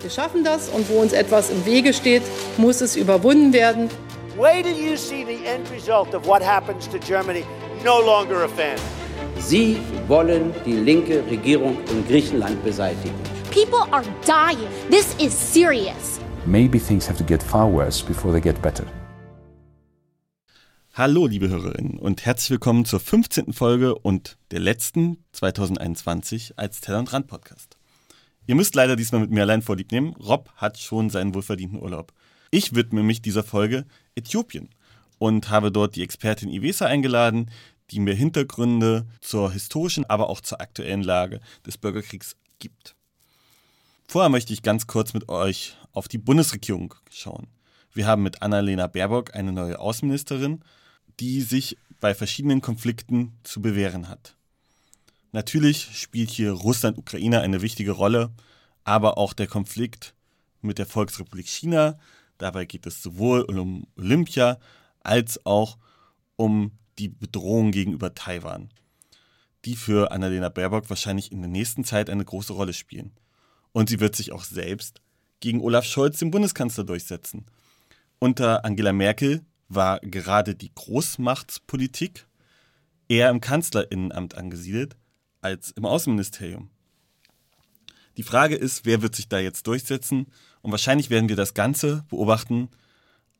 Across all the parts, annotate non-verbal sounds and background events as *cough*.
Wir schaffen das und wo uns etwas im Wege steht, muss es überwunden werden. Wait till you see the end result of what happens to Germany. No longer a fan. Sie wollen die linke Regierung in Griechenland beseitigen. People are dying. This is serious. Maybe things have to get far worse before they get better. Hallo, liebe Hörerinnen und herzlich willkommen zur 15. Folge und der letzten 2021 als Teller und Rand Podcast. Ihr müsst leider diesmal mit mir allein vorlieb nehmen. Rob hat schon seinen wohlverdienten Urlaub. Ich widme mich dieser Folge Äthiopien und habe dort die Expertin Iwesa eingeladen, die mir Hintergründe zur historischen, aber auch zur aktuellen Lage des Bürgerkriegs gibt. Vorher möchte ich ganz kurz mit euch auf die Bundesregierung schauen. Wir haben mit Annalena Baerbock eine neue Außenministerin, die sich bei verschiedenen Konflikten zu bewähren hat. Natürlich spielt hier Russland-Ukraine eine wichtige Rolle, aber auch der Konflikt mit der Volksrepublik China. Dabei geht es sowohl um Olympia als auch um die Bedrohung gegenüber Taiwan, die für Annalena Baerbock wahrscheinlich in der nächsten Zeit eine große Rolle spielen. Und sie wird sich auch selbst gegen Olaf Scholz, den Bundeskanzler, durchsetzen. Unter Angela Merkel war gerade die Großmachtspolitik eher im Kanzlerinnenamt angesiedelt als im Außenministerium. Die Frage ist, wer wird sich da jetzt durchsetzen? Und wahrscheinlich werden wir das Ganze beobachten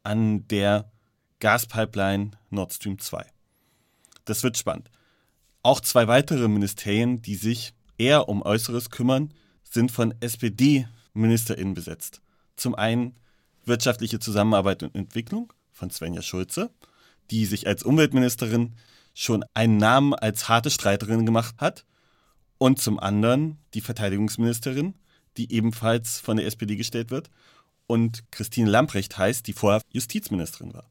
an der Gaspipeline Nord Stream 2. Das wird spannend. Auch zwei weitere Ministerien, die sich eher um Äußeres kümmern, sind von SPD-MinisterInnen besetzt. Zum einen wirtschaftliche Zusammenarbeit und Entwicklung von Svenja Schulze, die sich als Umweltministerin schon einen Namen als harte Streiterin gemacht hat. Und zum anderen die Verteidigungsministerin, die ebenfalls von der SPD gestellt wird. Und Christine Lamprecht heißt, die vorher Justizministerin war.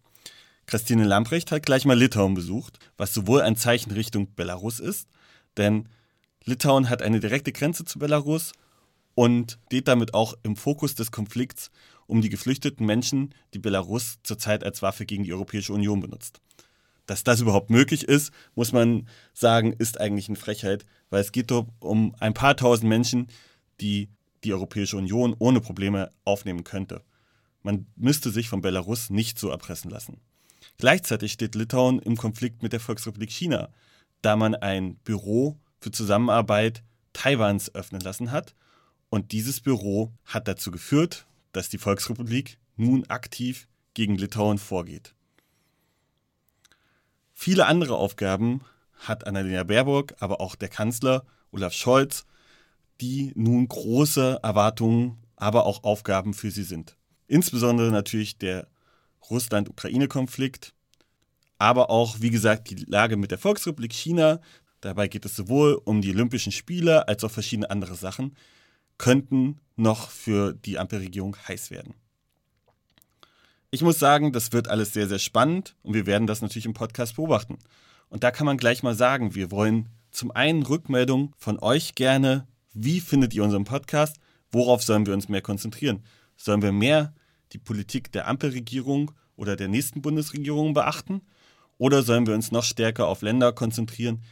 Christine Lamprecht hat gleich mal Litauen besucht, was sowohl ein Zeichen Richtung Belarus ist, denn Litauen hat eine direkte Grenze zu Belarus und steht damit auch im Fokus des Konflikts um die geflüchteten Menschen, die Belarus zurzeit als Waffe gegen die Europäische Union benutzt. Dass das überhaupt möglich ist, muss man sagen, ist eigentlich eine Frechheit, weil es geht um ein paar tausend Menschen, die die Europäische Union ohne Probleme aufnehmen könnte. Man müsste sich von Belarus nicht so erpressen lassen. Gleichzeitig steht Litauen im Konflikt mit der Volksrepublik China, da man ein Büro für Zusammenarbeit Taiwans öffnen lassen hat. Und dieses Büro hat dazu geführt, dass die Volksrepublik nun aktiv gegen Litauen vorgeht. Viele andere Aufgaben hat Annalena Baerbock, aber auch der Kanzler Olaf Scholz, die nun große Erwartungen, aber auch Aufgaben für sie sind. Insbesondere natürlich der Russland-Ukraine-Konflikt, aber auch, wie gesagt, die Lage mit der Volksrepublik China. Dabei geht es sowohl um die Olympischen Spiele als auch verschiedene andere Sachen, könnten noch für die Ampelregierung heiß werden. Ich muss sagen, das wird alles sehr, sehr spannend und wir werden das natürlich im Podcast beobachten. Und da kann man gleich mal sagen, wir wollen zum einen Rückmeldung von euch gerne. Wie findet ihr unseren Podcast? Worauf sollen wir uns mehr konzentrieren? Sollen wir mehr die Politik der Ampelregierung oder der nächsten Bundesregierung beachten? Oder sollen wir uns noch stärker auf Länder konzentrieren?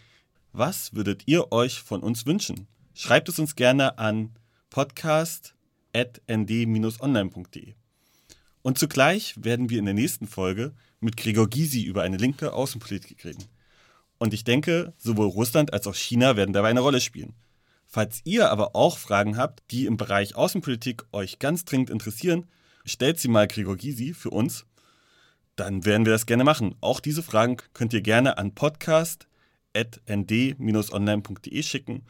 Was würdet ihr euch von uns wünschen? Schreibt es uns gerne an podcast.nd-online.de. Und zugleich werden wir in der nächsten Folge mit Gregor Gysi über eine linke Außenpolitik reden. Und ich denke, sowohl Russland als auch China werden dabei eine Rolle spielen. Falls ihr aber auch Fragen habt, die im Bereich Außenpolitik euch ganz dringend interessieren, stellt sie mal Gregor Gysi für uns. Dann werden wir das gerne machen. Auch diese Fragen könnt ihr gerne an podcast.nd-online.de schicken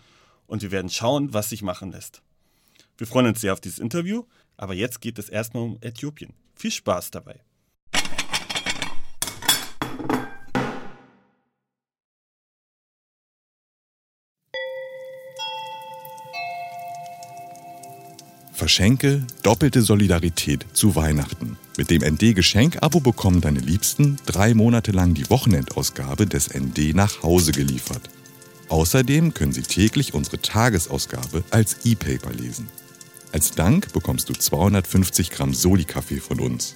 und wir werden schauen, was sich machen lässt. Wir freuen uns sehr auf dieses Interview, aber jetzt geht es erstmal um Äthiopien. Viel Spaß dabei. Verschenke doppelte Solidarität zu Weihnachten. Mit dem ND Geschenk-Abo bekommen deine Liebsten drei Monate lang die Wochenendausgabe des ND nach Hause geliefert. Außerdem können sie täglich unsere Tagesausgabe als E-Paper lesen. Als Dank bekommst du 250 Gramm Soli-Kaffee von uns.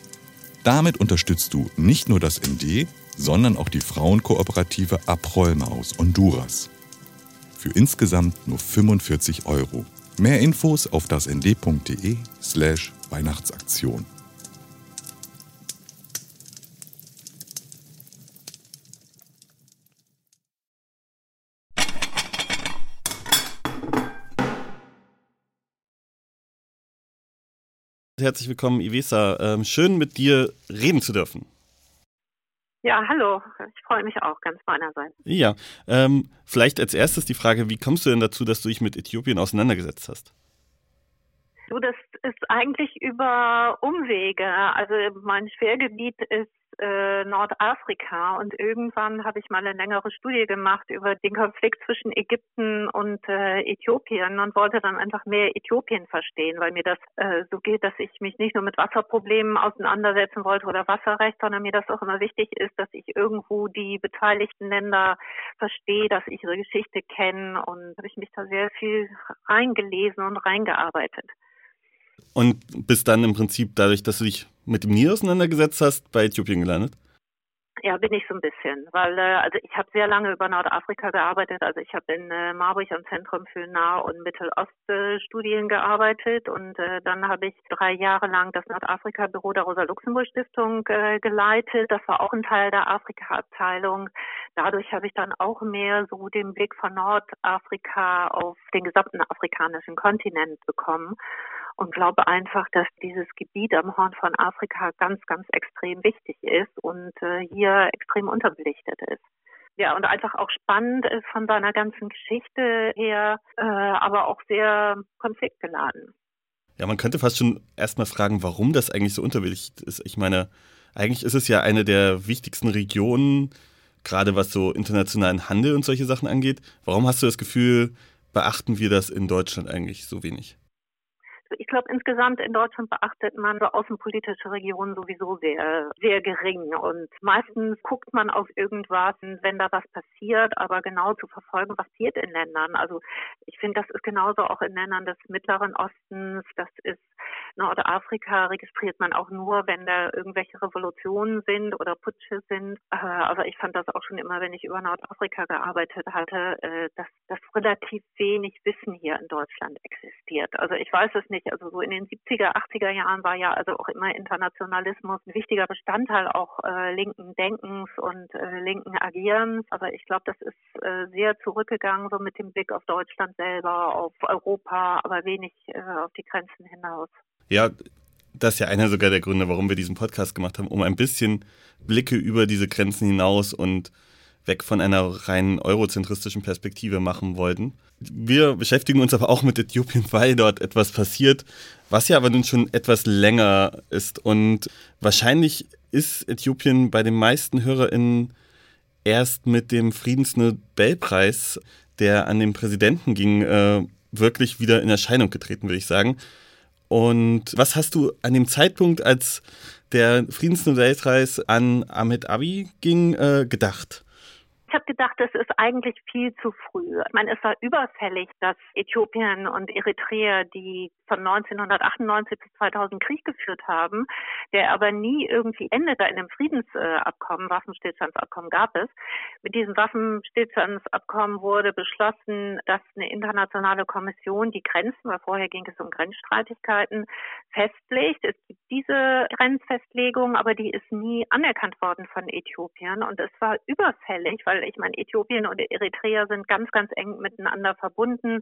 Damit unterstützt du nicht nur das ND, sondern auch die Frauenkooperative Aprolma aus Honduras. Für insgesamt nur 45 Euro. Mehr Infos auf das nd.de slash Weihnachtsaktion. Herzlich willkommen, Ivesa. Ähm, schön mit dir reden zu dürfen. Ja, hallo. Ich freue mich auch ganz meinerseits. Ja, ähm, vielleicht als erstes die Frage, wie kommst du denn dazu, dass du dich mit Äthiopien auseinandergesetzt hast? Du, das ist eigentlich über Umwege. Also mein Schwergebiet ist äh, Nordafrika und irgendwann habe ich mal eine längere Studie gemacht über den Konflikt zwischen Ägypten und äh, Äthiopien und wollte dann einfach mehr Äthiopien verstehen, weil mir das äh, so geht, dass ich mich nicht nur mit Wasserproblemen auseinandersetzen wollte oder Wasserrecht, sondern mir das auch immer wichtig ist, dass ich irgendwo die beteiligten Länder verstehe, dass ich ihre Geschichte kenne und habe ich mich da sehr viel reingelesen und reingearbeitet. Und bist dann im Prinzip dadurch, dass du dich mit dem Nil auseinandergesetzt hast, bei Äthiopien gelandet? Ja, bin ich so ein bisschen, weil äh, also ich habe sehr lange über Nordafrika gearbeitet. Also ich habe in äh, Marburg am Zentrum für Nah- und Mitteloststudien gearbeitet und äh, dann habe ich drei Jahre lang das Nordafrika-Büro der Rosa-Luxemburg-Stiftung äh, geleitet. Das war auch ein Teil der Afrika-Abteilung. Dadurch habe ich dann auch mehr so den Blick von Nordafrika auf den gesamten afrikanischen Kontinent bekommen und glaube einfach, dass dieses Gebiet am Horn von Afrika ganz, ganz extrem wichtig ist und äh, hier extrem unterbelichtet ist. Ja, und einfach auch spannend ist von seiner ganzen Geschichte her, äh, aber auch sehr konfliktgeladen. Ja, man könnte fast schon erstmal fragen, warum das eigentlich so unterbelichtet ist. Ich meine, eigentlich ist es ja eine der wichtigsten Regionen, gerade was so internationalen Handel und solche Sachen angeht. Warum hast du das Gefühl, beachten wir das in Deutschland eigentlich so wenig? Ich glaube, insgesamt in Deutschland beachtet man so außenpolitische Regionen sowieso sehr, sehr gering. Und meistens guckt man auf irgendwas, wenn da was passiert, aber genau zu verfolgen, was passiert in Ländern. Also ich finde, das ist genauso auch in Ländern des Mittleren Ostens. Das ist Nordafrika registriert man auch nur, wenn da irgendwelche Revolutionen sind oder Putsche sind. Äh, aber ich fand das auch schon immer, wenn ich über Nordafrika gearbeitet hatte, äh, dass, dass relativ wenig Wissen hier in Deutschland existiert. Also ich weiß es nicht nicht. Also so in den 70er, 80er Jahren war ja also auch immer Internationalismus ein wichtiger Bestandteil auch äh, linken Denkens und äh, linken Agierens. Aber ich glaube, das ist äh, sehr zurückgegangen, so mit dem Blick auf Deutschland selber, auf Europa, aber wenig äh, auf die Grenzen hinaus. Ja, das ist ja einer sogar der Gründe, warum wir diesen Podcast gemacht haben, um ein bisschen Blicke über diese Grenzen hinaus und weg von einer rein eurozentristischen Perspektive machen wollten. Wir beschäftigen uns aber auch mit Äthiopien, weil dort etwas passiert, was ja aber nun schon etwas länger ist. Und wahrscheinlich ist Äthiopien bei den meisten HörerInnen erst mit dem Friedensnobelpreis, der an den Präsidenten ging, äh, wirklich wieder in Erscheinung getreten, würde ich sagen. Und was hast du an dem Zeitpunkt, als der Friedensnobelpreis an Ahmed Abi ging, äh, gedacht? Ich habe gedacht, das ist eigentlich viel zu früh. Ich meine, es war überfällig, dass Äthiopien und Eritrea, die von 1998 bis 2000 Krieg geführt haben, der aber nie irgendwie endete in einem Friedensabkommen, Waffenstillstandsabkommen gab es. Mit diesem Waffenstillstandsabkommen wurde beschlossen, dass eine internationale Kommission die Grenzen, weil vorher ging es um Grenzstreitigkeiten, festlegt. Es gibt diese Grenzfestlegung, aber die ist nie anerkannt worden von Äthiopien und es war überfällig, weil ich meine, Äthiopien und Eritrea sind ganz, ganz eng miteinander verbunden.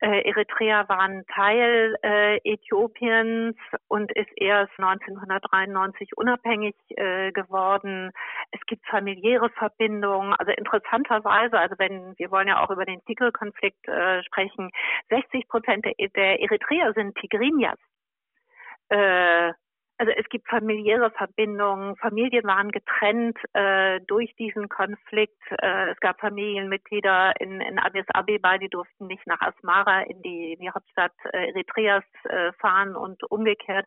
Äh, Eritrea war ein Teil äh, Äthiopiens und ist erst 1993 unabhängig äh, geworden. Es gibt familiäre Verbindungen. Also interessanterweise, also wenn wir wollen ja auch über den Tigray-Konflikt äh, sprechen, 60 Prozent der, der Eritreer sind Tigrinyas. Äh, also es gibt familiäre Verbindungen, Familien waren getrennt äh, durch diesen Konflikt. Äh, es gab Familienmitglieder in, in Addis Abeba, die durften nicht nach Asmara in die, in die Hauptstadt äh, Eritreas äh, fahren und umgekehrt.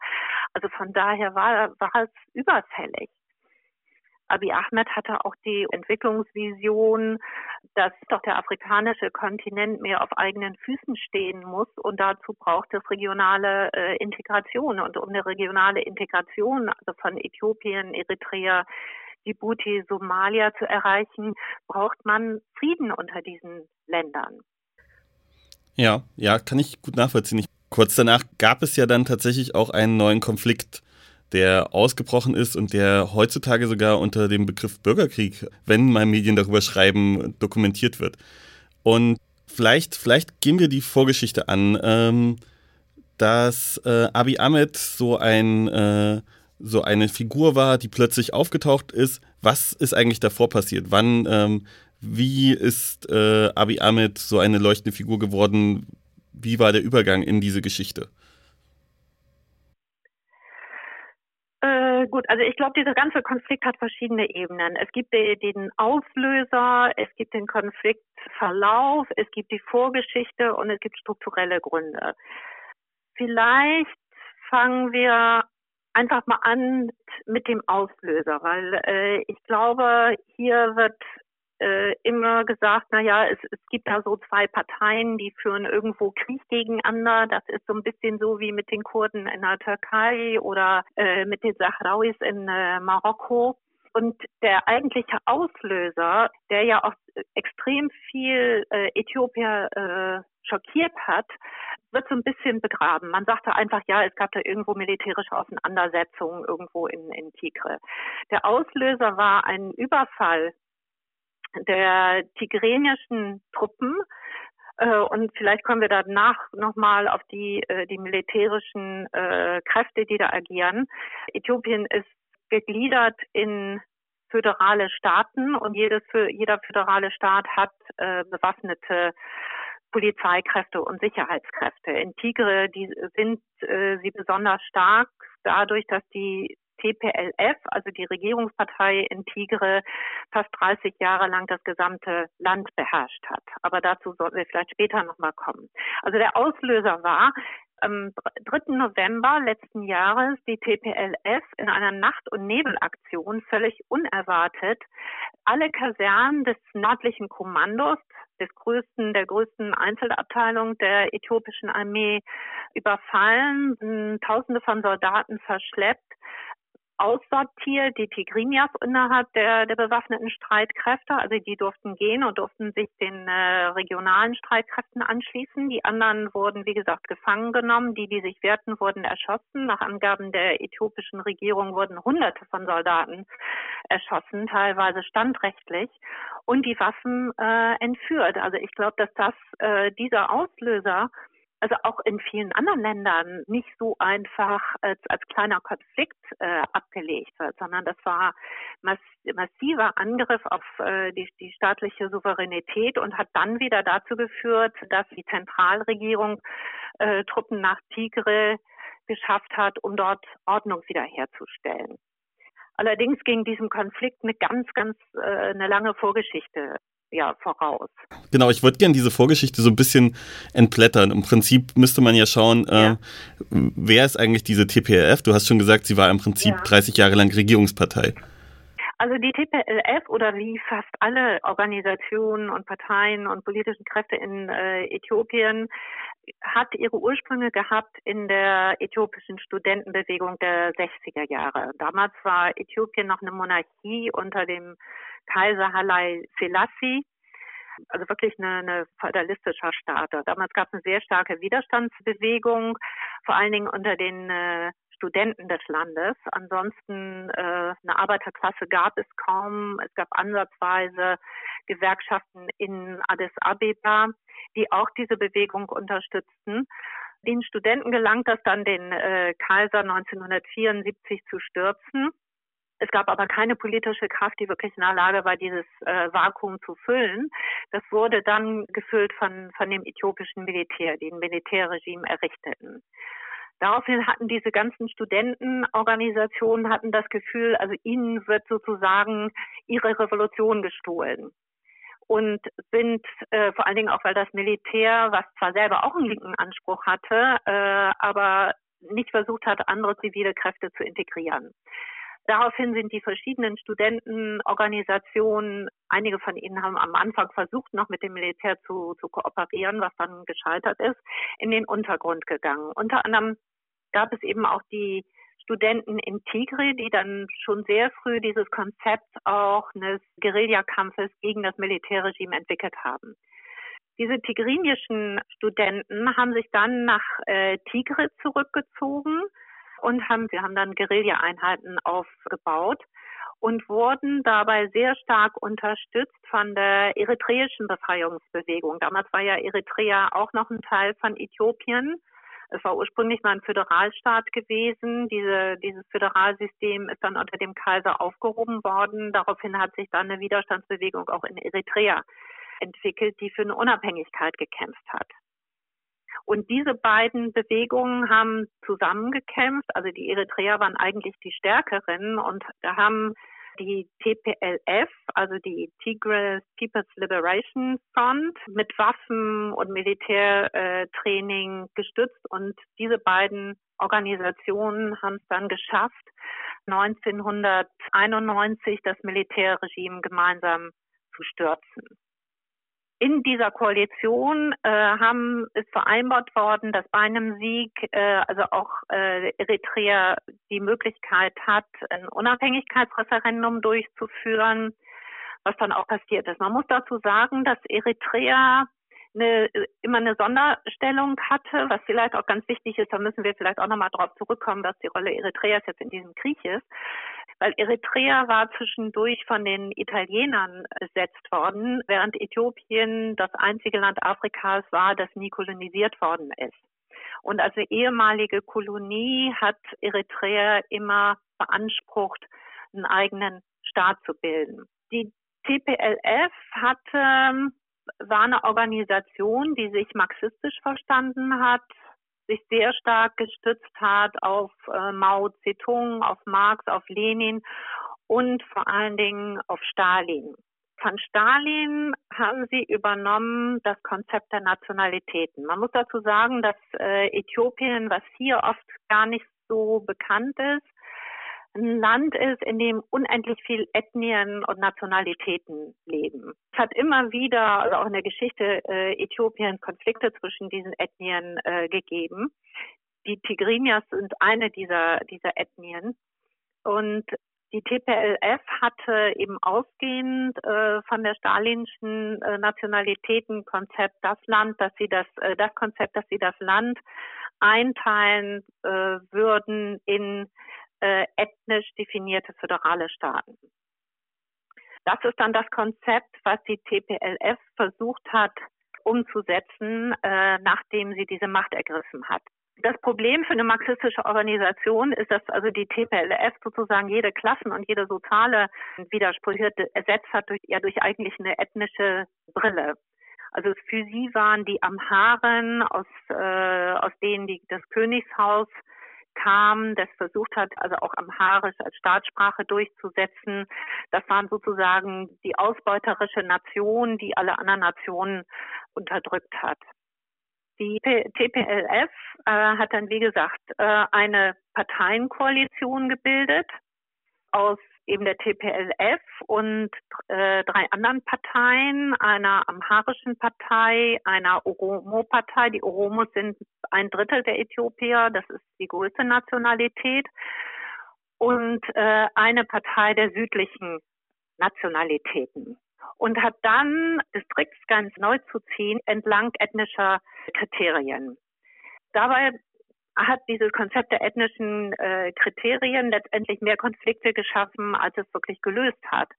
Also von daher war, war es überfällig. Abiy Ahmed hatte auch die Entwicklungsvision, dass doch der afrikanische Kontinent mehr auf eigenen Füßen stehen muss und dazu braucht es regionale äh, Integration. Und um eine regionale Integration also von Äthiopien, Eritrea, Djibouti, Somalia zu erreichen, braucht man Frieden unter diesen Ländern. Ja, ja, kann ich gut nachvollziehen. Ich, kurz danach gab es ja dann tatsächlich auch einen neuen Konflikt, der ausgebrochen ist und der heutzutage sogar unter dem Begriff Bürgerkrieg, wenn mal Medien darüber schreiben, dokumentiert wird. Und vielleicht, vielleicht gehen wir die Vorgeschichte an, ähm, dass äh, Abiy Ahmed so ein äh, so eine Figur war, die plötzlich aufgetaucht ist. Was ist eigentlich davor passiert? Wann, ähm, wie ist äh, Abiy Ahmed so eine leuchtende Figur geworden? Wie war der Übergang in diese Geschichte? Äh, gut, also ich glaube, dieser ganze Konflikt hat verschiedene Ebenen. Es gibt den Auslöser, es gibt den Konfliktverlauf, es gibt die Vorgeschichte und es gibt strukturelle Gründe. Vielleicht fangen wir einfach mal an mit dem Auslöser, weil äh, ich glaube, hier wird äh, immer gesagt, na ja, es, es gibt da so zwei Parteien, die führen irgendwo Krieg gegeneinander. Das ist so ein bisschen so wie mit den Kurden in der Türkei oder äh, mit den Sahrauis in äh, Marokko. Und der eigentliche Auslöser, der ja auch extrem viel äh, Äthiopier äh, schockiert hat, wird so ein bisschen begraben. Man sagte einfach, ja, es gab da irgendwo militärische Auseinandersetzungen irgendwo in, in Tigre. Der Auslöser war ein Überfall der tigrenischen Truppen äh, und vielleicht kommen wir danach nochmal auf die, äh, die militärischen äh, Kräfte, die da agieren. Äthiopien ist gegliedert in föderale Staaten und jedes, jeder föderale Staat hat bewaffnete Polizeikräfte und Sicherheitskräfte. In Tigre die sind sie besonders stark dadurch, dass die TPLF, also die Regierungspartei in Tigre, fast 30 Jahre lang das gesamte Land beherrscht hat. Aber dazu sollten wir vielleicht später nochmal kommen. Also der Auslöser war, am 3. November letzten Jahres die TPLF in einer Nacht- und Nebelaktion völlig unerwartet alle Kasernen des nördlichen Kommandos, des größten, der größten Einzelabteilung der äthiopischen Armee überfallen, Tausende von Soldaten verschleppt aussortiert, die Tigrinyas innerhalb der, der bewaffneten Streitkräfte. Also die durften gehen und durften sich den äh, regionalen Streitkräften anschließen. Die anderen wurden, wie gesagt, gefangen genommen. Die, die sich wehrten, wurden erschossen. Nach Angaben der äthiopischen Regierung wurden Hunderte von Soldaten erschossen, teilweise standrechtlich, und die Waffen äh, entführt. Also ich glaube, dass das äh, dieser Auslöser also auch in vielen anderen Ländern nicht so einfach als, als kleiner Konflikt äh, abgelegt wird, sondern das war mass massiver Angriff auf äh, die, die staatliche Souveränität und hat dann wieder dazu geführt, dass die Zentralregierung äh, Truppen nach Tigre geschafft hat, um dort Ordnung wiederherzustellen. Allerdings ging diesem Konflikt eine ganz, ganz äh, eine lange Vorgeschichte ja, voraus. Genau, ich würde gerne diese Vorgeschichte so ein bisschen entblättern. Im Prinzip müsste man ja schauen, ja. Äh, wer ist eigentlich diese TPLF? Du hast schon gesagt, sie war im Prinzip ja. 30 Jahre lang Regierungspartei. Also die TPLF oder wie fast alle Organisationen und Parteien und politischen Kräfte in äh, Äthiopien hat ihre Ursprünge gehabt in der äthiopischen Studentenbewegung der 60er Jahre. Damals war Äthiopien noch eine Monarchie unter dem Kaiser Haile Selassie, also wirklich eine, eine feudalistischer Staat. Damals gab es eine sehr starke Widerstandsbewegung, vor allen Dingen unter den äh, Studenten des Landes. Ansonsten äh, eine Arbeiterklasse gab es kaum. Es gab ansatzweise Gewerkschaften in Addis Abeba, die auch diese Bewegung unterstützten. Den Studenten gelangt das dann, den äh, Kaiser 1974 zu stürzen. Es gab aber keine politische Kraft, die wirklich in der Lage war, dieses äh, Vakuum zu füllen. Das wurde dann gefüllt von, von dem äthiopischen Militär, die ein Militärregime errichteten. Daraufhin hatten diese ganzen Studentenorganisationen hatten das Gefühl, also ihnen wird sozusagen ihre Revolution gestohlen und sind äh, vor allen Dingen auch, weil das Militär, was zwar selber auch einen linken Anspruch hatte, äh, aber nicht versucht hat, andere zivile Kräfte zu integrieren. Daraufhin sind die verschiedenen Studentenorganisationen, einige von ihnen haben am Anfang versucht, noch mit dem Militär zu, zu kooperieren, was dann gescheitert ist, in den Untergrund gegangen. Unter anderem gab es eben auch die Studenten in Tigre, die dann schon sehr früh dieses Konzept auch eines Guerillakampfes gegen das Militärregime entwickelt haben. Diese tigrinischen Studenten haben sich dann nach äh, Tigre zurückgezogen und haben, sie haben dann Guerilla-Einheiten aufgebaut und wurden dabei sehr stark unterstützt von der eritreischen Befreiungsbewegung. Damals war ja Eritrea auch noch ein Teil von Äthiopien. Es war ursprünglich mal ein Föderalstaat gewesen. Diese, dieses Föderalsystem ist dann unter dem Kaiser aufgehoben worden. Daraufhin hat sich dann eine Widerstandsbewegung auch in Eritrea entwickelt, die für eine Unabhängigkeit gekämpft hat. Und diese beiden Bewegungen haben zusammengekämpft. Also die Eritreer waren eigentlich die stärkeren und da haben die TPLF, also die Tigray People's Liberation Front, mit Waffen und Militärtraining gestützt. Und diese beiden Organisationen haben es dann geschafft, 1991 das Militärregime gemeinsam zu stürzen in dieser Koalition äh, haben ist vereinbart worden, dass bei einem Sieg äh, also auch äh, Eritrea die Möglichkeit hat, ein Unabhängigkeitsreferendum durchzuführen, was dann auch passiert ist. Man muss dazu sagen, dass Eritrea eine, immer eine Sonderstellung hatte, was vielleicht auch ganz wichtig ist, da müssen wir vielleicht auch nochmal drauf zurückkommen, was die Rolle Eritreas jetzt in diesem Krieg ist. Weil Eritrea war zwischendurch von den Italienern besetzt worden, während Äthiopien das einzige Land Afrikas war, das nie kolonisiert worden ist. Und als ehemalige Kolonie hat Eritrea immer beansprucht, einen eigenen Staat zu bilden. Die TPLF hatte war eine Organisation, die sich marxistisch verstanden hat, sich sehr stark gestützt hat auf äh, Mao Zedong, auf Marx, auf Lenin und vor allen Dingen auf Stalin. Von Stalin haben sie übernommen das Konzept der Nationalitäten. Man muss dazu sagen, dass äh, Äthiopien, was hier oft gar nicht so bekannt ist, ein Land ist, in dem unendlich viel Ethnien und Nationalitäten leben. Es hat immer wieder, also auch in der Geschichte äh, Äthiopiens, Konflikte zwischen diesen Ethnien äh, gegeben. Die Tigrinias sind eine dieser, dieser Ethnien. Und die TPLF hatte eben ausgehend äh, von der stalinischen äh, Nationalitätenkonzept das Land, dass sie das, äh, das Konzept, dass sie das Land einteilen äh, würden in äh, ethnisch definierte föderale Staaten. Das ist dann das Konzept, was die TPLF versucht hat umzusetzen, äh, nachdem sie diese Macht ergriffen hat. Das Problem für eine marxistische Organisation ist, dass also die TPLF sozusagen jede Klassen- und jede soziale Widersprüche ersetzt hat durch, ja, durch eigentlich eine ethnische Brille. Also für sie waren die Amharen, aus, äh, aus denen die, das Königshaus kam, das versucht hat, also auch Amharisch als Staatssprache durchzusetzen. Das waren sozusagen die ausbeuterische Nation, die alle anderen Nationen unterdrückt hat. Die TPLF äh, hat dann, wie gesagt, äh, eine Parteienkoalition gebildet aus eben der TPLF und äh, drei anderen Parteien, einer amharischen Partei, einer Oromo-Partei. Die Oromos sind ein Drittel der Äthiopier, das ist die größte Nationalität. Und äh, eine Partei der südlichen Nationalitäten. Und hat dann Distrikts ganz neu zu ziehen entlang ethnischer Kriterien. Dabei hat dieses Konzept der ethnischen äh, Kriterien letztendlich mehr Konflikte geschaffen, als es wirklich gelöst hat.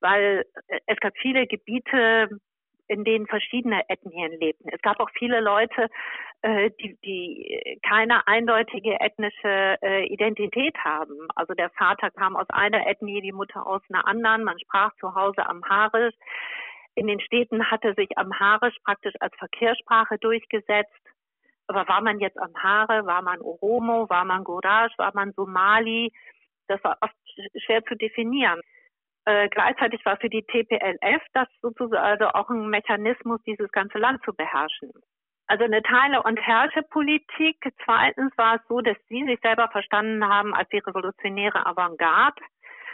Weil äh, es gab viele Gebiete, in denen verschiedene Ethnien lebten. Es gab auch viele Leute, äh, die, die keine eindeutige ethnische äh, Identität haben. Also der Vater kam aus einer Ethnie, die Mutter aus einer anderen. Man sprach zu Hause Amharisch. In den Städten hatte sich Amharisch praktisch als Verkehrssprache durchgesetzt. Aber war man jetzt Amhare, war man Oromo, war man Gorash, war man Somali? Das war oft schwer zu definieren. Äh, gleichzeitig war für die TPLF das sozusagen also auch ein Mechanismus, dieses ganze Land zu beherrschen. Also eine Teile- und Herrscherpolitik. Zweitens war es so, dass sie sich selber verstanden haben als die revolutionäre Avantgarde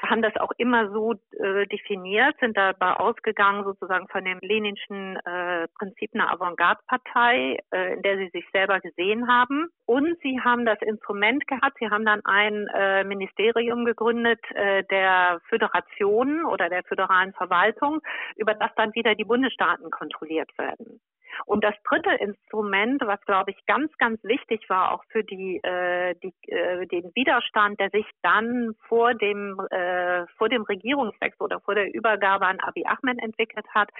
haben das auch immer so äh, definiert, sind dabei ausgegangen sozusagen von dem leninschen äh, Prinzip einer Avantgarde-Partei, äh, in der sie sich selber gesehen haben. Und sie haben das Instrument gehabt, sie haben dann ein äh, Ministerium gegründet äh, der Föderation oder der föderalen Verwaltung, über das dann wieder die Bundesstaaten kontrolliert werden. Und das dritte Instrument, was glaube ich ganz, ganz wichtig war, auch für die, äh, die äh, den Widerstand, der sich dann vor dem äh, vor dem Regierungswechsel oder vor der Übergabe an Abiy Ahmed entwickelt hat,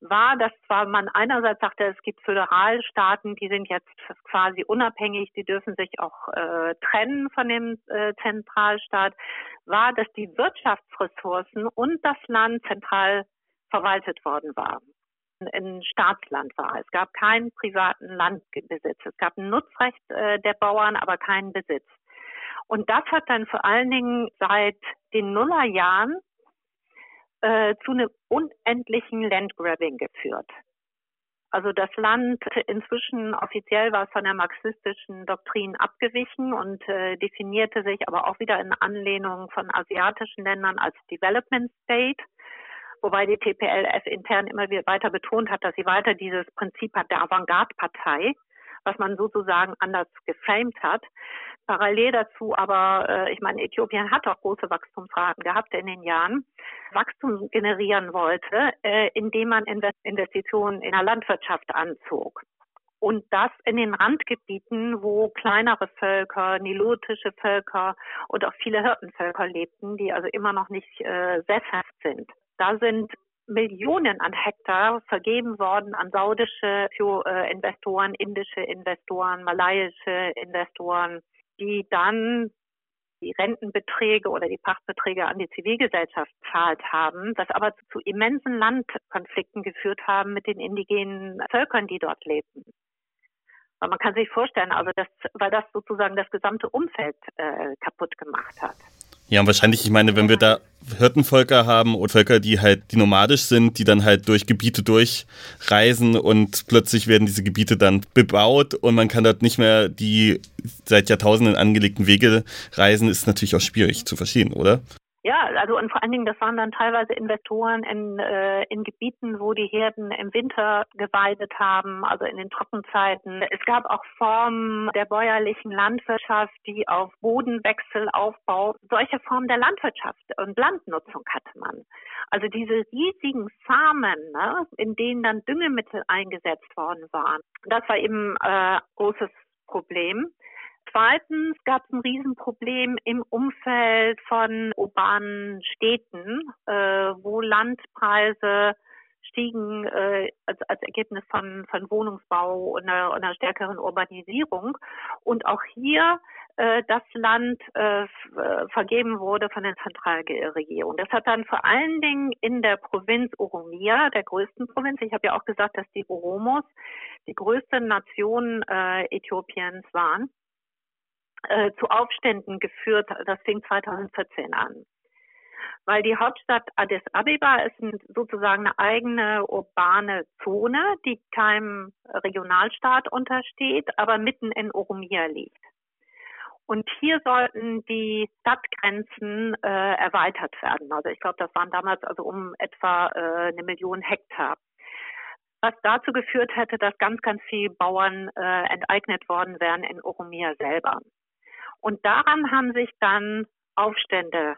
war, dass zwar man einerseits sagte, es gibt Föderalstaaten, die sind jetzt quasi unabhängig, die dürfen sich auch äh, trennen von dem äh, Zentralstaat, war, dass die Wirtschaftsressourcen und das Land zentral verwaltet worden waren ein Staatsland war. Es gab keinen privaten Landbesitz. Es gab ein Nutzrecht äh, der Bauern, aber keinen Besitz. Und das hat dann vor allen Dingen seit den Nullerjahren äh, zu einem unendlichen Landgrabbing geführt. Also das Land inzwischen offiziell war von der marxistischen Doktrin abgewichen und äh, definierte sich aber auch wieder in Anlehnung von asiatischen Ländern als Development State, wobei die TPLF intern immer wieder weiter betont hat, dass sie weiter dieses Prinzip hat der Avantgarde-Partei, was man sozusagen anders geframed hat. Parallel dazu aber, äh, ich meine, Äthiopien hat auch große Wachstumsraten gehabt in den Jahren, Wachstum generieren wollte, äh, indem man Investitionen in der Landwirtschaft anzog. Und das in den Randgebieten, wo kleinere Völker, nilotische Völker und auch viele Hirtenvölker lebten, die also immer noch nicht äh, sesshaft sind. Da sind Millionen an Hektar vergeben worden an saudische äh, Investoren, indische Investoren, malaiische Investoren, die dann die Rentenbeträge oder die Pachtbeträge an die Zivilgesellschaft zahlt haben, das aber zu immensen Landkonflikten geführt haben mit den indigenen Völkern, die dort lebten. Aber man kann sich vorstellen, also das, weil das sozusagen das gesamte Umfeld äh, kaputt gemacht hat. Ja, und wahrscheinlich, ich meine, wenn wir da Hirtenvölker haben und Völker, die halt, die nomadisch sind, die dann halt durch Gebiete durchreisen und plötzlich werden diese Gebiete dann bebaut und man kann dort nicht mehr die seit Jahrtausenden angelegten Wege reisen, ist natürlich auch schwierig zu verstehen, oder? Ja, also und vor allen Dingen, das waren dann teilweise Investoren in, äh, in Gebieten, wo die Herden im Winter geweidet haben, also in den Trockenzeiten. Es gab auch Formen der bäuerlichen Landwirtschaft, die auf Bodenwechsel, Aufbau, solche Formen der Landwirtschaft und Landnutzung hatte man. Also diese riesigen Farmen, ne, in denen dann Düngemittel eingesetzt worden waren. Das war eben äh, großes Problem. Zweitens gab es ein Riesenproblem im Umfeld von urbanen Städten, äh, wo Landpreise stiegen äh, als, als Ergebnis von, von Wohnungsbau und einer, einer stärkeren Urbanisierung. Und auch hier äh, das Land äh, äh vergeben wurde von der Zentralregierung. Das hat dann vor allen Dingen in der Provinz Oromia, der größten Provinz, ich habe ja auch gesagt, dass die Oromos die größte Nation äh, Äthiopiens waren, äh, zu Aufständen geführt. Das fing 2014 an. Weil die Hauptstadt Addis Abeba ist sozusagen eine eigene urbane Zone, die keinem Regionalstaat untersteht, aber mitten in Oromia liegt. Und hier sollten die Stadtgrenzen äh, erweitert werden. Also ich glaube, das waren damals also um etwa äh, eine Million Hektar. Was dazu geführt hätte, dass ganz, ganz viele Bauern äh, enteignet worden wären in Oromia selber. Und daran haben sich dann Aufstände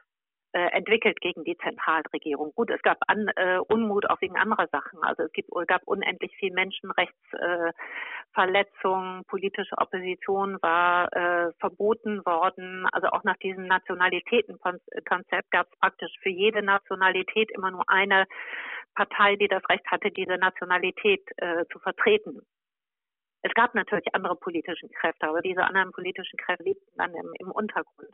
äh, entwickelt gegen die Zentralregierung. Gut, es gab an, äh, Unmut auch wegen anderer Sachen. Also es gibt, gab unendlich viel Menschenrechtsverletzungen, äh, politische Opposition war äh, verboten worden. Also auch nach diesem Nationalitätenkonzept gab es praktisch für jede Nationalität immer nur eine Partei, die das Recht hatte, diese Nationalität äh, zu vertreten. Es gab natürlich andere politische Kräfte, aber diese anderen politischen Kräfte lebten dann im, im Untergrund.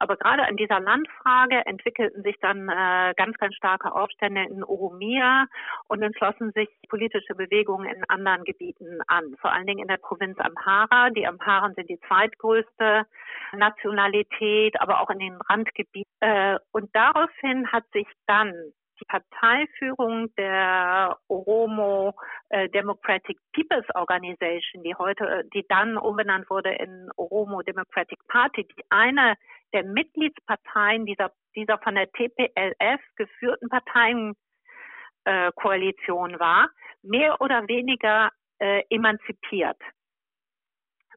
Aber gerade an dieser Landfrage entwickelten sich dann äh, ganz, ganz starke Aufstände in Oromia und dann schlossen sich politische Bewegungen in anderen Gebieten an, vor allen Dingen in der Provinz Amhara. Die Amharen sind die zweitgrößte Nationalität, aber auch in den Randgebieten. Äh, und daraufhin hat sich dann die Parteiführung der Oromo äh, Democratic People's Organization, die heute, die dann umbenannt wurde in Oromo Democratic Party, die eine der Mitgliedsparteien dieser, dieser von der TPLF geführten Parteienkoalition äh, war, mehr oder weniger äh, emanzipiert.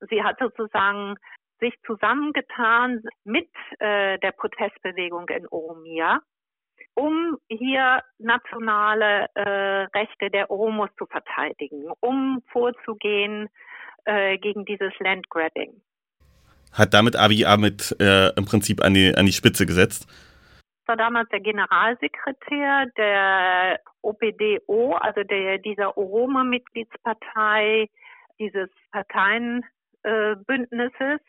Sie hat sozusagen sich zusammengetan mit äh, der Protestbewegung in Oromia um hier nationale äh, Rechte der Oromos zu verteidigen, um vorzugehen äh, gegen dieses Landgrabbing. Hat damit Abiy Ahmed äh, im Prinzip an die, an die Spitze gesetzt? war damals der Generalsekretär der OPDO, also der, dieser Oroma-Mitgliedspartei, dieses Parteienbündnisses, äh,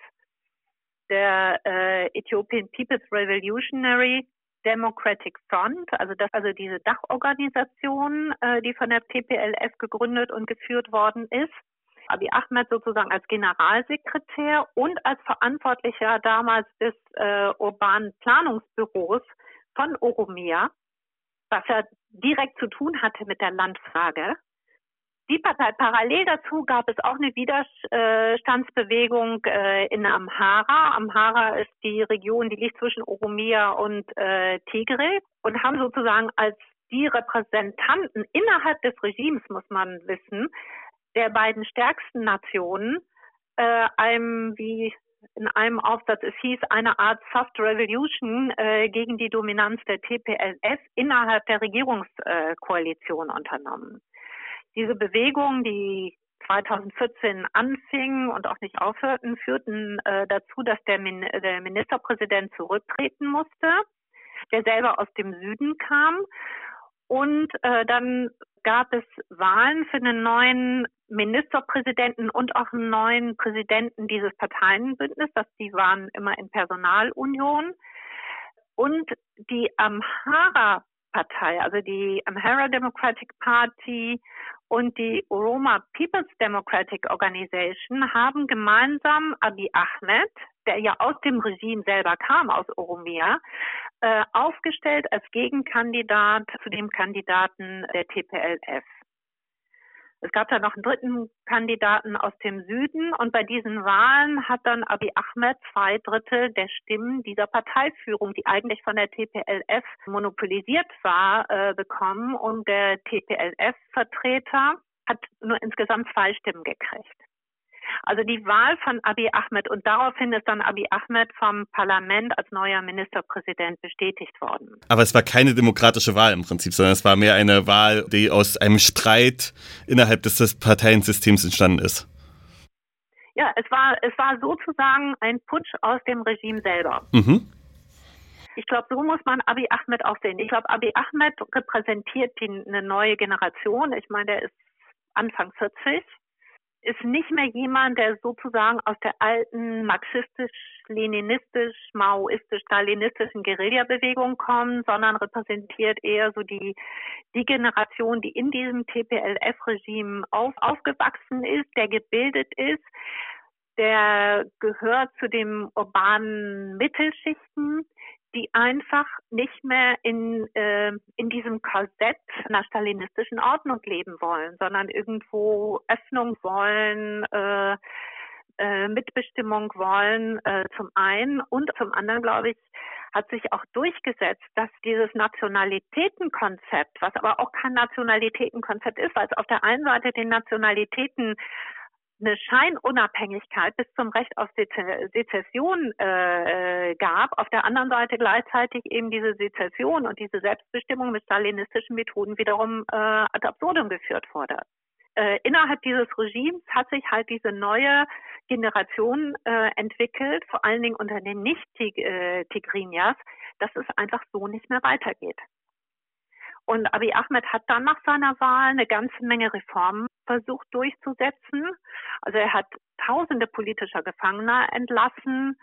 der äh, Ethiopian People's Revolutionary Democratic Front, also das, also diese Dachorganisation, äh, die von der TPLF gegründet und geführt worden ist. Abiy Ahmed sozusagen als Generalsekretär und als Verantwortlicher damals des äh, urbanen Planungsbüros von Oromia, was ja direkt zu tun hatte mit der Landfrage. Die Partei, parallel dazu gab es auch eine Widerstandsbewegung äh, in Amhara. Amhara ist die Region, die liegt zwischen Oromia und äh, Tigray und haben sozusagen als die Repräsentanten innerhalb des Regimes, muss man wissen, der beiden stärksten Nationen, äh, einem, wie in einem Aufsatz, es hieß eine Art Soft Revolution äh, gegen die Dominanz der TPLF innerhalb der Regierungskoalition unternommen. Diese Bewegungen, die 2014 anfingen und auch nicht aufhörten, führten äh, dazu, dass der, Min der Ministerpräsident zurücktreten musste, der selber aus dem Süden kam. Und äh, dann gab es Wahlen für einen neuen Ministerpräsidenten und auch einen neuen Präsidenten dieses Parteienbündnisses. Das, die waren immer in Personalunion. Und die Amhara-Partei, also die Amhara Democratic Party und die Oroma People's Democratic Organization haben gemeinsam Abiy Ahmed, der ja aus dem Regime selber kam, aus Oromia, äh, aufgestellt als Gegenkandidat zu dem Kandidaten der TPLF. Es gab dann noch einen dritten Kandidaten aus dem Süden und bei diesen Wahlen hat dann Abiy Ahmed zwei Drittel der Stimmen dieser Parteiführung, die eigentlich von der TPLF monopolisiert war, äh, bekommen und der TPLF-Vertreter hat nur insgesamt zwei Stimmen gekriegt. Also die Wahl von Abiy Ahmed und daraufhin ist dann Abiy Ahmed vom Parlament als neuer Ministerpräsident bestätigt worden. Aber es war keine demokratische Wahl im Prinzip, sondern es war mehr eine Wahl, die aus einem Streit innerhalb des, Parteiensystems entstanden ist. Ja, es war, es war sozusagen ein Putsch aus dem Regime selber. Mhm. Ich glaube, so muss man Abiy Ahmed auch sehen. Ich glaube, Abiy Ahmed repräsentiert die, eine neue Generation. Ich meine, der ist Anfang 40 ist nicht mehr jemand, der sozusagen aus der alten marxistisch-leninistisch, maoistisch-stalinistischen Guerillabewegung kommt, sondern repräsentiert eher so die, die Generation, die in diesem TPLF-Regime auf, aufgewachsen ist, der gebildet ist, der gehört zu den urbanen Mittelschichten, die einfach nicht mehr in, äh, in diesem Korsett einer stalinistischen Ordnung leben wollen, sondern irgendwo Öffnung wollen, äh, äh, Mitbestimmung wollen, äh, zum einen. Und zum anderen, glaube ich, hat sich auch durchgesetzt, dass dieses Nationalitätenkonzept, was aber auch kein Nationalitätenkonzept ist, weil es auf der einen Seite den Nationalitäten eine Scheinunabhängigkeit bis zum Recht auf Sezession äh, gab, auf der anderen Seite gleichzeitig eben diese Sezession und diese Selbstbestimmung mit stalinistischen Methoden wiederum äh, ad absurdum geführt wurde. Äh, innerhalb dieses Regimes hat sich halt diese neue Generation äh, entwickelt, vor allen Dingen unter den Nicht-Tigrinyas, dass es einfach so nicht mehr weitergeht. Und Abiy Ahmed hat dann nach seiner Wahl eine ganze Menge Reformen versucht durchzusetzen. Also er hat tausende politischer Gefangener entlassen.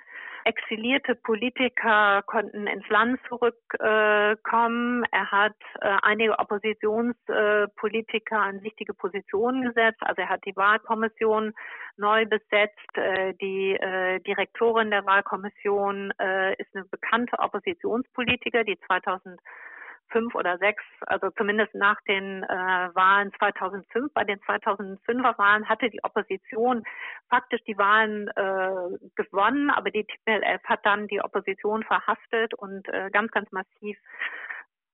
Exilierte Politiker konnten ins Land zurückkommen. Äh, er hat äh, einige Oppositionspolitiker äh, an wichtige Positionen gesetzt. Also er hat die Wahlkommission neu besetzt. Äh, die äh, Direktorin der Wahlkommission äh, ist eine bekannte Oppositionspolitiker, die 2000 fünf oder sechs, also zumindest nach den äh, Wahlen 2005, bei den 2005er Wahlen hatte die Opposition faktisch die Wahlen äh, gewonnen, aber die TPLF hat dann die Opposition verhaftet und äh, ganz, ganz massiv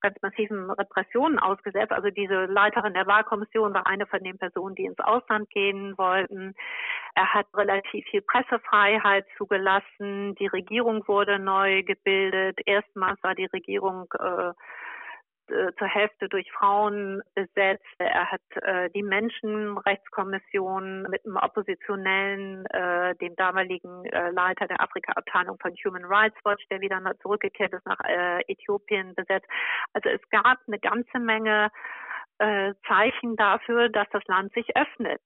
ganz massiven Repressionen ausgesetzt. Also diese Leiterin der Wahlkommission war eine von den Personen, die ins Ausland gehen wollten. Er hat relativ viel Pressefreiheit zugelassen. Die Regierung wurde neu gebildet. Erstmals war die Regierung äh, äh, zur Hälfte durch Frauen besetzt. Er hat äh, die Menschenrechtskommission mit einem Oppositionellen, äh, dem damaligen äh, Leiter der Afrika-Abteilung von Human Rights Watch, der wieder zurückgekehrt ist nach äh, Äthiopien, besetzt. Also es gab eine ganze Menge äh, Zeichen dafür, dass das Land sich öffnet.